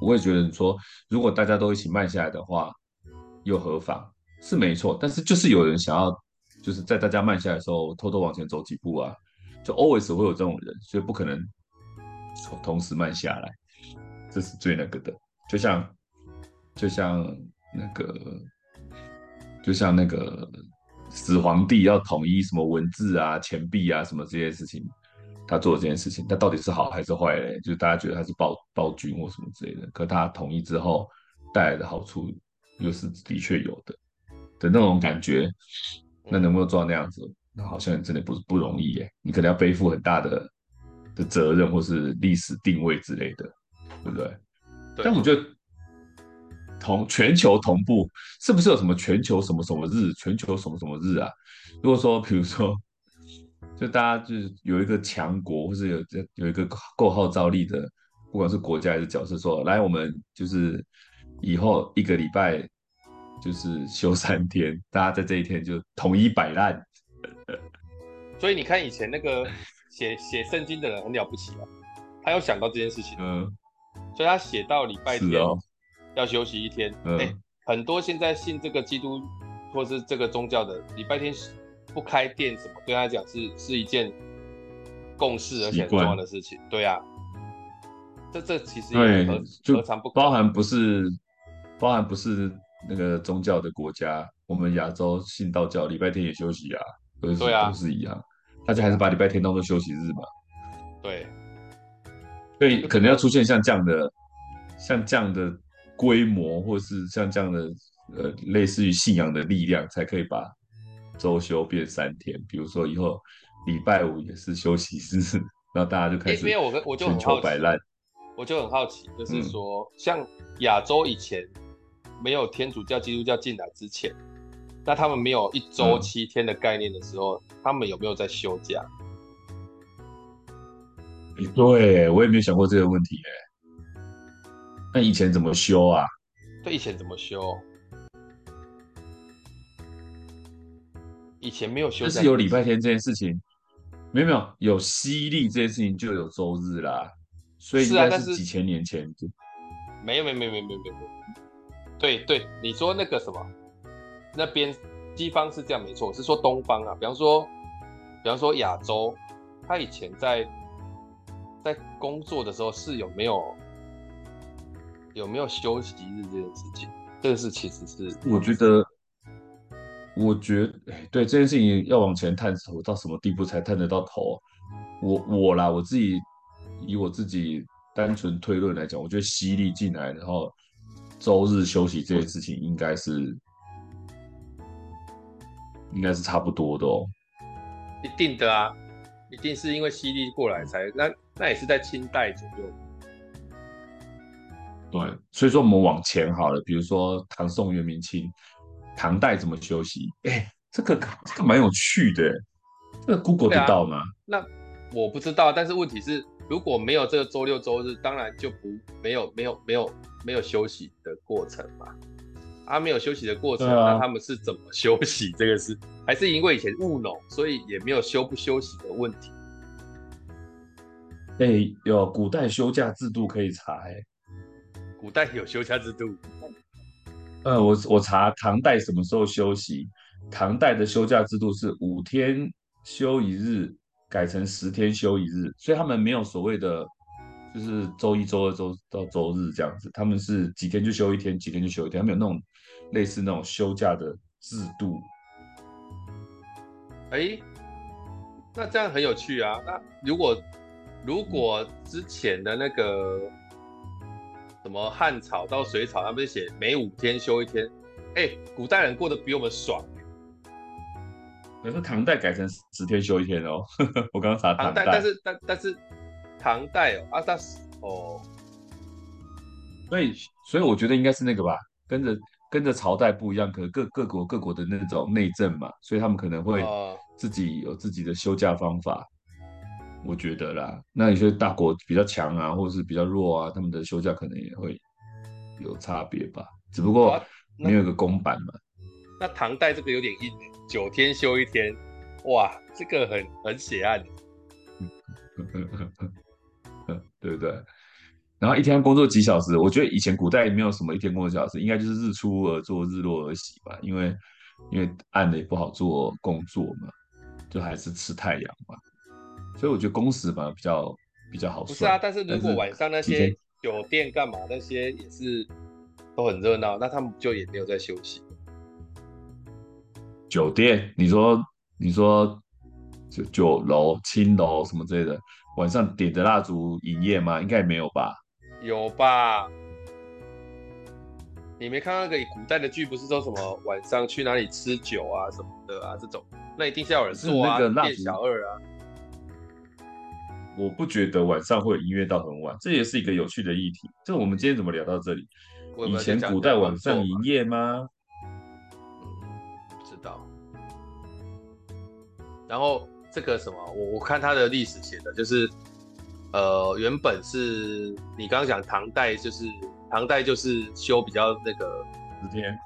我也觉得你说，如果大家都一起慢下来的话，又何妨？是没错，但是就是有人想要，就是在大家慢下来的时候，偷偷往前走几步啊，就 always 会有这种人，所以不可能同时慢下来，这是最那个的。就像，就像那个，就像那个死皇帝要统一什么文字啊、钱币啊什么这些事情。他做的这件事情，他到底是好还是坏嘞？就是大家觉得他是暴暴君或什么之类的，可他统一之后带来的好处又是的确有的的那种感觉，那能不能做到那样子？那好像真的不是不容易耶。你可能要背负很大的的责任，或是历史定位之类的。对不对？对。但我觉得同全球同步是不是有什么全球什么什么日？全球什么什么日啊？如果说，比如说，就大家就是有一个强国，或是有有一个够号召力的，不管是国家还是角色说，说来我们就是以后一个礼拜就是休三天，大家在这一天就统一摆烂。所以你看以前那个写写圣经的人很了不起啊，他有想到这件事情，嗯，所以他写到礼拜天要休息一天，哎、哦欸，很多现在信这个基督或是这个宗教的礼拜天不开店什么，对他讲是是一件共事而且很重要的事情，对啊，这这其实也何何尝不包含不是包含不是那个宗教的国家，我们亚洲信道教礼拜天也休息啊。都是，啊、都是一样，大家还是把礼拜天当做休息日嘛。对，所以可能要出现像这样的、像这样的规模，或是像这样的呃，类似于信仰的力量，才可以把周休变三天。比如说以后礼拜五也是休息日，然后大家就开始全球摆烂。因为我我就很好奇，我就很好奇，就是说，嗯、像亚洲以前没有天主教、基督教进来之前。那他们没有一周七天的概念的时候，嗯、他们有没有在休假？对，我也没有想过这个问题哎。那以前怎么休啊？对，以前怎么休？以前没有休假，就是有礼拜天这件事情，没有没有有西历这件事情就有周日啦，所以应该是几千年前就。没有没有没有没有没有没有。对对，你说那个什么？那边西方是这样没错，是说东方啊，比方说，比方说亚洲，他以前在在工作的时候是有没有有没有休息日这件事情？这个是其实是我觉得，我觉得对这件事情要往前探索到什么地步才探得到头？我我啦，我自己以我自己单纯推论来讲，我觉得西历进来，然后周日休息这件事情应该是。应该是差不多的哦，一定的啊，一定是因为西历过来才那那也是在清代左右。对，所以说我们往前好了，比如说唐宋元明清，唐代怎么休息？哎，这个这个蛮有趣的，这个 Google 得到吗？那我不知道，但是问题是如果没有这个周六周日，当然就不没有没有没有没有休息的过程嘛。他没有休息的过程，啊、那他们是怎么休息？这个是还是因为以前务农，所以也没有休不休息的问题。哎、欸，有古代休假制度可以查哎、欸。古代有休假制度？呃，我我查唐代什么时候休息？唐代的休假制度是五天休一日，改成十天休一日，所以他们没有所谓的。就是周一、周二、周到周日这样子，他们是几天就休一天，几天就休一天，他们有那种类似那种休假的制度。哎、欸，那这样很有趣啊！那如果如果之前的那个什么汉朝到隋朝，他们写每五天休一天，哎、欸，古代人过得比我们爽。可是唐代改成十天休一天哦，我刚刚查唐代，但是但但是。唐代哦，啊，但是哦，所以所以我觉得应该是那个吧，跟着跟着朝代不一样，可能各各国各国的那种内政嘛，所以他们可能会自己有自己的休假方法，呃、我觉得啦。那有些大国比较强啊，或者是比较弱啊，他们的休假可能也会有差别吧，只不过没有一个公版嘛。那，那唐代这个有点硬，九天休一天，哇，这个很很血案。对不对？然后一天工作几小时？我觉得以前古代没有什么一天工作几小时，应该就是日出而作，日落而息吧。因为因为暗的也不好做工作嘛，就还是吃太阳嘛。所以我觉得工时反而比较比较好算。不是啊，但是如果晚上那些酒店干嘛那些也是都很热闹，那他们就也没有在休息。酒店？你说你说酒酒楼、青楼什么之类的？晚上点着蜡烛营业吗？应该也没有吧。有吧？你没看到那个古代的剧，不是说什么晚上去哪里吃酒啊什么的啊？这种那一定是要有人做啊，店小二啊。我不觉得晚上会有音乐到很晚，这也是一个有趣的议题。就我们今天怎么聊到这里？以前古代晚上营业吗？嗯，不知道。然后这个什么，我我看他的历史写的，就是呃，原本是你刚刚讲唐代，就是唐代就是休比较那个十天，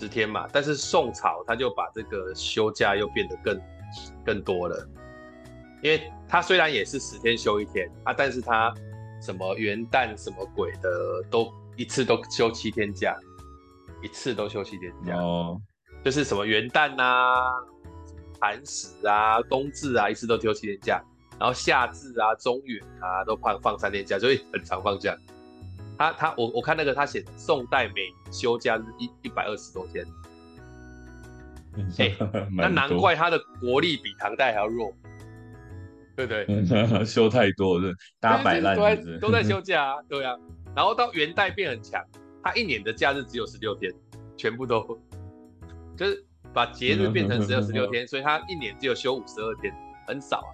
十天嘛。但是宋朝他就把这个休假又变得更更多了，因为他虽然也是十天休一天啊，但是他什么元旦什么鬼的都。一次都休七天假，一次都休七天假，哦，就是什么元旦啊、寒食啊、冬至啊，一次都休七天假，然后夏至啊、中元啊都放放三天假，所以很常放假。他他我我看那个他写宋代每休假是一一百二十多天，哎、欸，那难怪他的国力比唐代还要弱，对不对？休太多了，大家摆烂都在都在休 假啊，对啊。然后到元代变很强，他一年的假日只有十六天，全部都就是把节日变成只有十六天，所以他一年只有休五十二天，很少啊，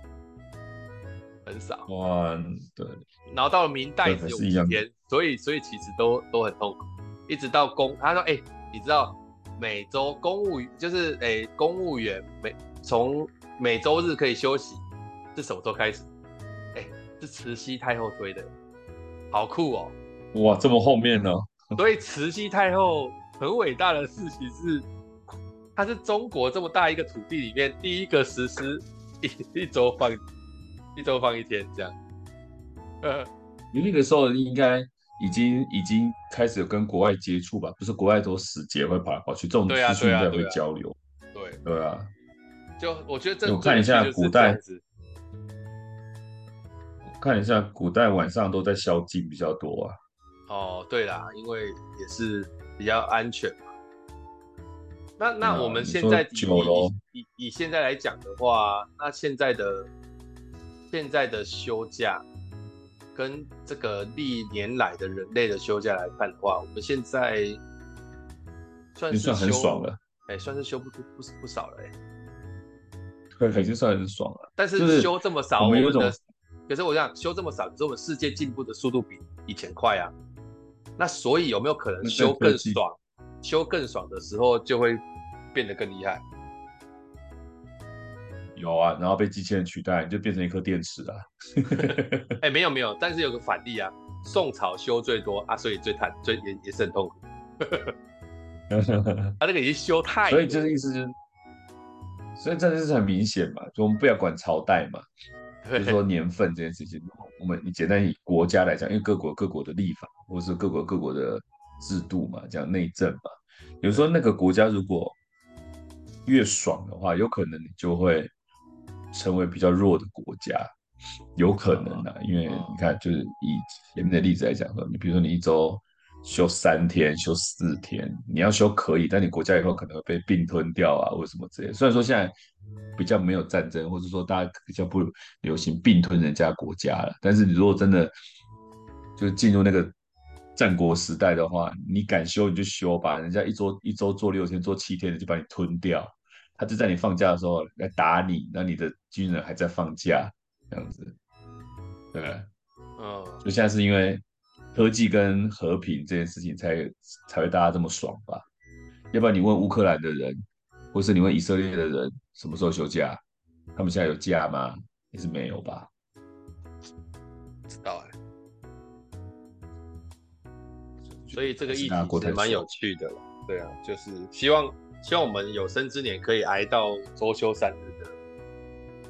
很少。哇，对。然后到了明代只有五十天，所以所以其实都都很痛苦，一直到公他说哎、欸，你知道每周公务就是哎、欸、公务员每从每周日可以休息是什么时候开始？哎、欸，是慈禧太后推的，好酷哦。哇，这么后面呢？所以慈禧太后很伟大的事情是，她是中国这么大一个土地里面第一个实施一一周放一周放一天这样。呃，你那个时候应该已经已经开始有跟国外接触吧？不是国外都使节会跑来跑去，这种资讯应该会交流。对啊，对啊。就我觉得这，我看一下古代。我看一下古代晚上都在宵禁比较多啊。哦，对啦，因为也是比较安全嘛。那那我们现在以以以，以现在来讲的话，那现在的现在的休假跟这个历年来的人类的休假来看的话，我们现在算是算很爽了，哎，算是休不不不不少了，哎，对，已经算很爽了。但是休这么少，就是、我们有种，可是我想修这么少，可是我们世界进步的速度比以前快啊。那所以有没有可能修更爽？修更爽的时候就会变得更厉害？有啊，然后被机器人取代，就变成一颗电池啊。哎、欸，没有没有，但是有个反例啊，宋朝修最多啊，所以最惨，最也也是很痛苦。他那个已经修太多，所以这个意思就是，所以这就是很明显嘛，就我们不要管朝代嘛，就是说年份这件事情。我们你简单以国家来讲，因为各国各国的立法，或是各国各国的制度嘛，讲内政嘛。有时候那个国家如果越爽的话，有可能你就会成为比较弱的国家，有可能啊。因为你看，就是以前面的例子来讲说，你比如说你一周休三天、休四天，你要休可以，但你国家以后可能会被并吞掉啊，或者什么之类。虽然说现在。比较没有战争，或者说大家比较不流行并吞人家国家了。但是你如果真的就进入那个战国时代的话，你敢休你就休吧，人家一周一周做六天、做七天的就把你吞掉。他就在你放假的时候来打你，那你的军人还在放假，这样子，对不对？嗯，就现在是因为科技跟和平这件事情才才会大家这么爽吧？要不然你问乌克兰的人。或是你问以色列的人什么时候休假？他们现在有假吗？也是没有吧？不知道哎。所以这个议题是蛮有趣的。对啊，就是希望希望我们有生之年可以挨到周休三日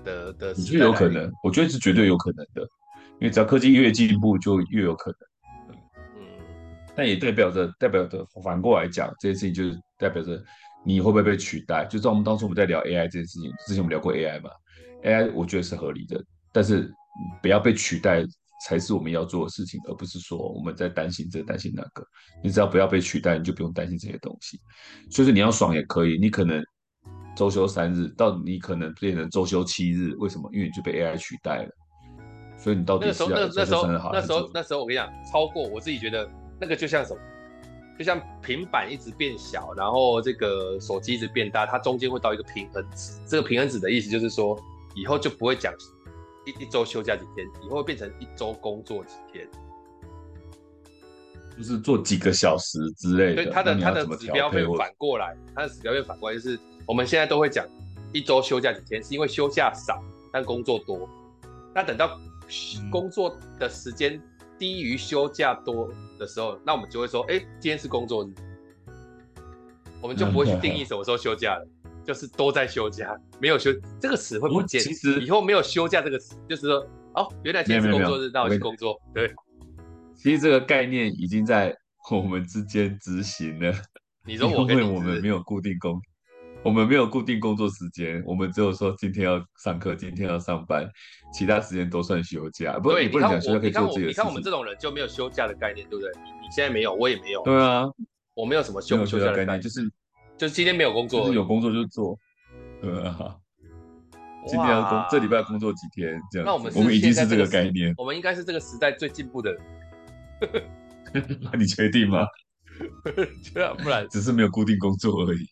的的的。我觉得有可能，我觉得是绝对有可能的，因为只要科技越进步，就越有可能。嗯，但也代表着代表着反过来讲，这件事情就是代表着。你会不会被取代？就像我们当初我们在聊 AI 这件事情，之前我们聊过 AI 嘛？AI 我觉得是合理的，但是不要被取代才是我们要做的事情，而不是说我们在担心这个担心那个。你只要不要被取代，你就不用担心这些东西。所以说你要爽也可以，你可能周休三日，到你可能变成周休七日，为什么？因为你就被 AI 取代了。所以你到底是要周休三日好？那时候那时候我跟你讲，超过我自己觉得那个就像什么？就像平板一直变小，然后这个手机一直变大，它中间会到一个平衡值。这个平衡值的意思就是说，以后就不会讲一一周休假几天，以后会变成一周工作几天，就是做几个小时之类的。对，它的它的指标会反过来，它的指标会反过来，就是我们现在都会讲一周休假几天，是因为休假少但工作多。那等到工作的时间低于休假多的时候，嗯、那我们就会说，哎、欸，今天是工作日，我们就不会去定义什么时候休假了。就是都在休假，没有休这个词会不见。其实以后没有休假这个词，就是说哦，原来今天是工作日，那我去工作。对，其实这个概念已经在我们之间执行了。你说我因为我们没有固定工，我们没有固定工作时间，我们只有说今天要上课，今天要上班，其他时间都算休假。不，你不能讲休假可以做自己的事情。你看我们这种人就没有休假的概念，对不对？你你现在没有，我也没有。对啊，我没有什么休休假的概念，就是。就是今天没有工作，就是有工作就做，对啊。今天要工，这礼拜工作几天？这样。那我们我们已经是这个概念，我们应该是这个时代最进步的人。你确定吗？对啊，不然只是没有固定工作而已。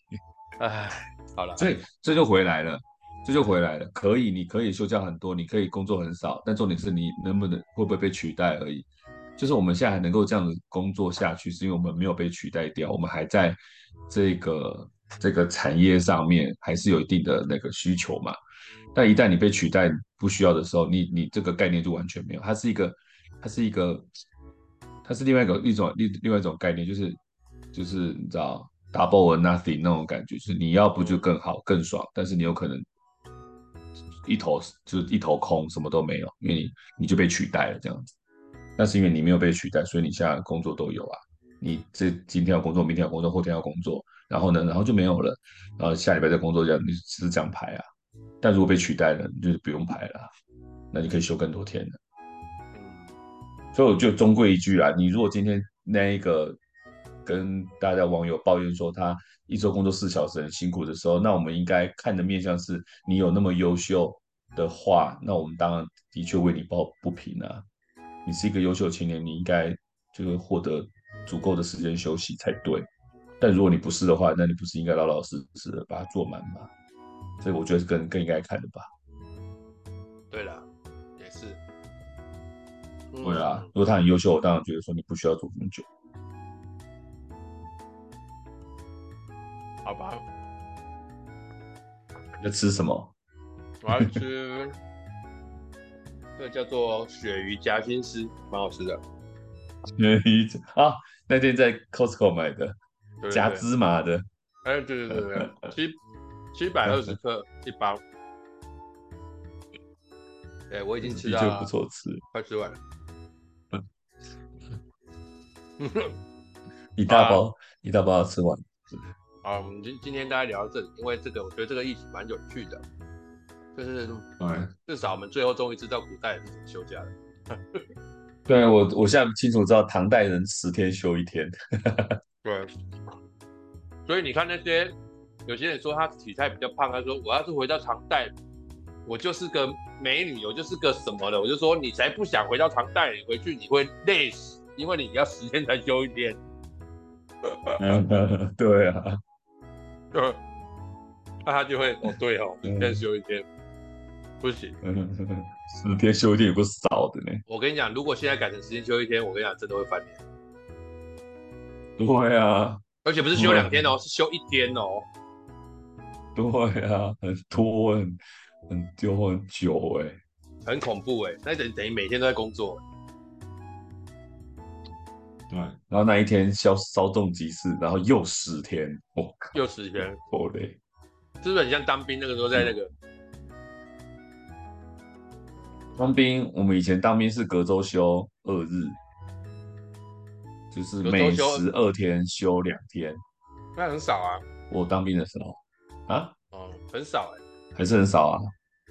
哎，好了，所以这就回来了，这就回来了。可以，你可以休假很多，你可以工作很少，但重点是你能不能会不会被取代而已。就是我们现在还能够这样子工作下去，是因为我们没有被取代掉，我们还在这个这个产业上面还是有一定的那个需求嘛。但一旦你被取代不需要的时候，你你这个概念就完全没有。它是一个，它是一个，它是另外一个一种另另外一种概念，就是就是你知道 double or nothing 那种感觉，就是你要不就更好更爽，但是你有可能一头就是一头空，什么都没有，因为你你就被取代了这样子。那是因为你没有被取代，所以你现在工作都有啊。你这今天要工作，明天要工作，后天要工作，然后呢，然后就没有了。然后下礼拜再工作，这样你只是这样排啊。但如果被取代了，你就是不用排了，那你可以休更多天了。所以我就终归一句啊，你如果今天那一个跟大家网友抱怨说他一周工作四小时很辛苦的时候，那我们应该看的面向是你有那么优秀的话，那我们当然的确为你抱不平啊。你是一个优秀青年，你应该就是获得足够的时间休息才对。但如果你不是的话，那你不是应该老老实实的把它做满吗？所以我觉得是更更应该看的吧。对了，也是。对啊，如果他很优秀，我当然觉得说你不需要做这么久。好吧。你在吃什么？我要吃。这个叫做鳕鱼夹心丝，蛮好吃的。鳕鱼啊，那天在 Costco 买的，夹芝麻的。哎，对对对对，七七百二十克一包。对，我已经吃了，就不错吃，快吃完了。一大包，啊、一大包要吃完。好，我们今今天大家聊到这里，因为这个我觉得这个议题蛮有趣的。就是，至少我们最后终于知道古代人是怎么休假的。对，我，我现在清楚知道唐代人十天休一天。对，所以你看那些有些人说他体态比较胖，他说我要是回到唐代，我就是个美女，我就是个什么的，我就说你才不想回到唐代，你回去你会累死，因为你要十天才休一天。对啊，那他就会哦，对哦，十天休一天。不行，十天休一天也不少的呢。我跟你讲，如果现在改成十天休一天，我跟你讲，真的会翻脸。对啊，而且不是休两天哦，是休一天哦。对啊，很多很很丢很久哎，很恐怖哎，那等等于每天都在工作。对，然后那一天消稍纵即逝，然后又十天，我靠，又十天，好累。是不是很像当兵那个时候在那个？当兵，我们以前当兵是隔周休二日，就是每十二天休两天，那很少啊。我当兵的时候。啊，哦，很少哎，还是很少啊，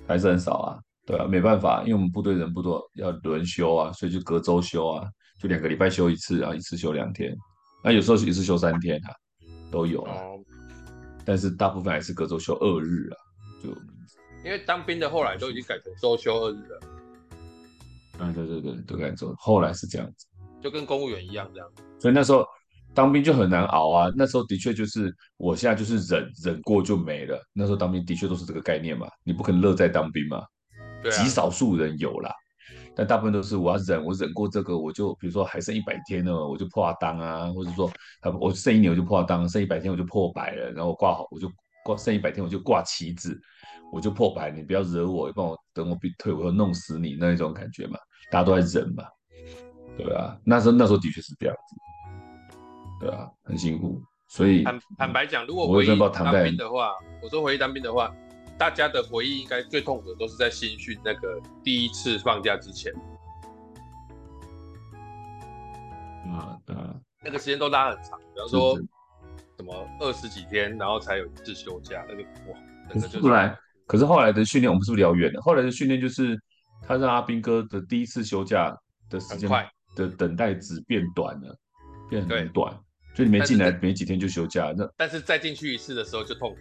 还是很少啊。对啊，没办法，因为我们部队人不多，要轮休啊，所以就隔周休啊，就两个礼拜休一次，然后一次休两天，那有时候一次休三天啊，都有啊。哦，但是大部分还是隔周休二日啊，就因为当兵的后来都已经改成周休二日了。嗯，对对对，都改做。后来是这样子，就跟公务员一样这样。所以那时候当兵就很难熬啊。那时候的确就是，我现在就是忍忍过就没了。那时候当兵的确都是这个概念嘛，你不可能乐在当兵嘛。极少数人有啦。但大部分都是我要忍，我忍过这个，我就比如说还剩一百天了，我就破单啊，或者说我剩一年我就破单，剩一百天我就破百了，然后挂好我就挂剩一百天我就挂旗子，我就破百，你不要惹我，帮我等我退，我要弄死你那一种感觉嘛，大家都在忍嘛，对啊，那时候那时候的确是这样子，对啊，很辛苦，所以坦坦白讲，如果回忆当兵的话，我说回忆当兵的话。大家的回忆应该最痛苦的都是在新训那个第一次放假之前，啊，对啊，那个时间都拉很长，比方说什么二十几天，然后才有一次休假，那个哇，那个就是。后来，可是后来的训练，我们是不是聊远了？后来的训练就是他让阿兵哥的第一次休假的时间的等待值变短了，变很短，就你没进来没几天就休假，那但是再进去一次的时候就痛苦。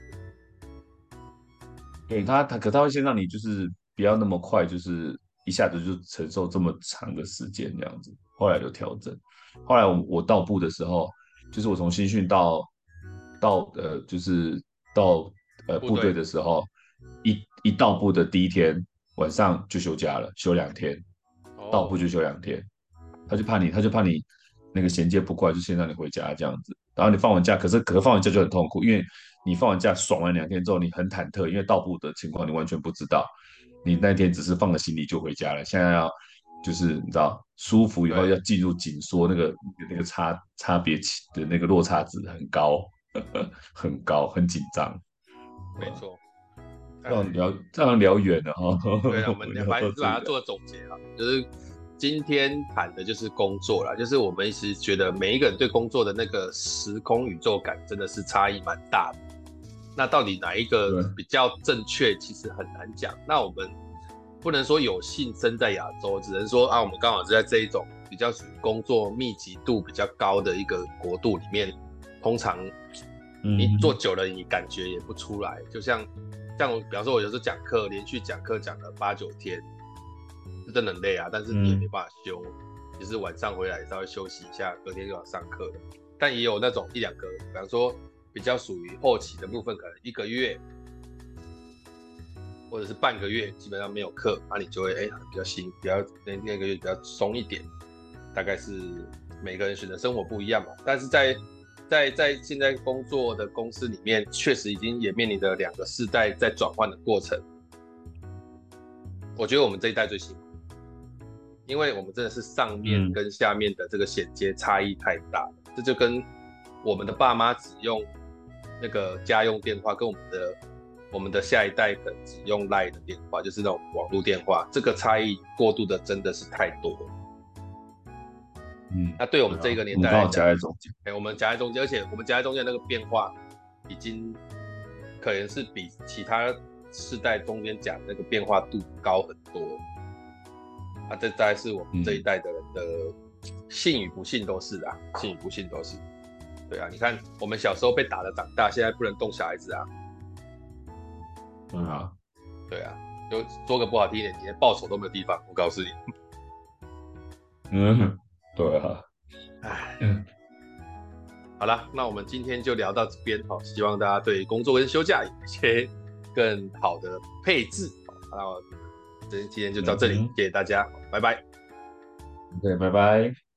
对他，他可他会先让你就是不要那么快，就是一下子就承受这么长的时间这样子。后来就调整。后来我我到部的时候，就是我从新训到到呃，就是到呃部队的时候，一一到部的第一天晚上就休假了，休两天，到部就休两天。他就怕你，他就怕你那个衔接不过来，就先让你回家这样子。然后你放完假，可是可是放完假就很痛苦，因为。你放完假爽完两天之后，你很忐忑，因为到步的情况你完全不知道。你那天只是放了行李就回家了，现在要就是你知道舒服以后要进入紧缩，那个那个差差别的那个落差值很高，呵 呵很高，很紧张。没错，这样聊这样聊远了哈。对，我们把把它做总结啊，就是今天谈的就是工作啦，就是我们一直觉得每一个人对工作的那个时空宇宙感真的是差异蛮大的。那到底哪一个比较正确？其实很难讲。那我们不能说有幸生在亚洲，只能说啊，我们刚好是在这一种比较属于工作密集度比较高的一个国度里面。通常你做久了，你感觉也不出来。就像像我，比方说，我有时候讲课，连续讲课讲了八九天，是真的很累啊。但是你也没办法休，就是晚上回来稍微休息一下，隔天就要上课了。但也有那种一两个，比方说。比较属于后期的部分，可能一个月或者是半个月，基本上没有课，那、啊、你就会哎、欸、比较新，比较那那个月比较松一点。大概是每个人选择生活不一样嘛。但是在在在现在工作的公司里面，确实已经也面临着两个世代在转换的过程。我觉得我们这一代最辛苦，因为我们真的是上面跟下面的这个衔接差异太大了，这就跟我们的爸妈只用。那个家用电话跟我们的我们的下一代可能只用 LINE 的电话，就是那种网络电话，这个差异过度的真的是太多了。嗯，那对我们这个年代来讲，夹在中间，哎，我们夹在中间，而且我们夹在中间那个变化，已经可能是比其他世代中间讲那个变化度高很多。啊，这大概是我们这一代的人的信与不信都是啊，信与不信都是。对啊，你看我们小时候被打的长大，现在不能动小孩子啊。嗯啊，对啊，就说个不好听一点，你连报仇都没有地方。我告诉你。嗯，对啊。哎，嗯，好了，那我们今天就聊到这边哈，希望大家对工作跟休假有一些更好的配置。好，那今天就到这里，嗯、谢谢大家，拜拜。对，拜拜。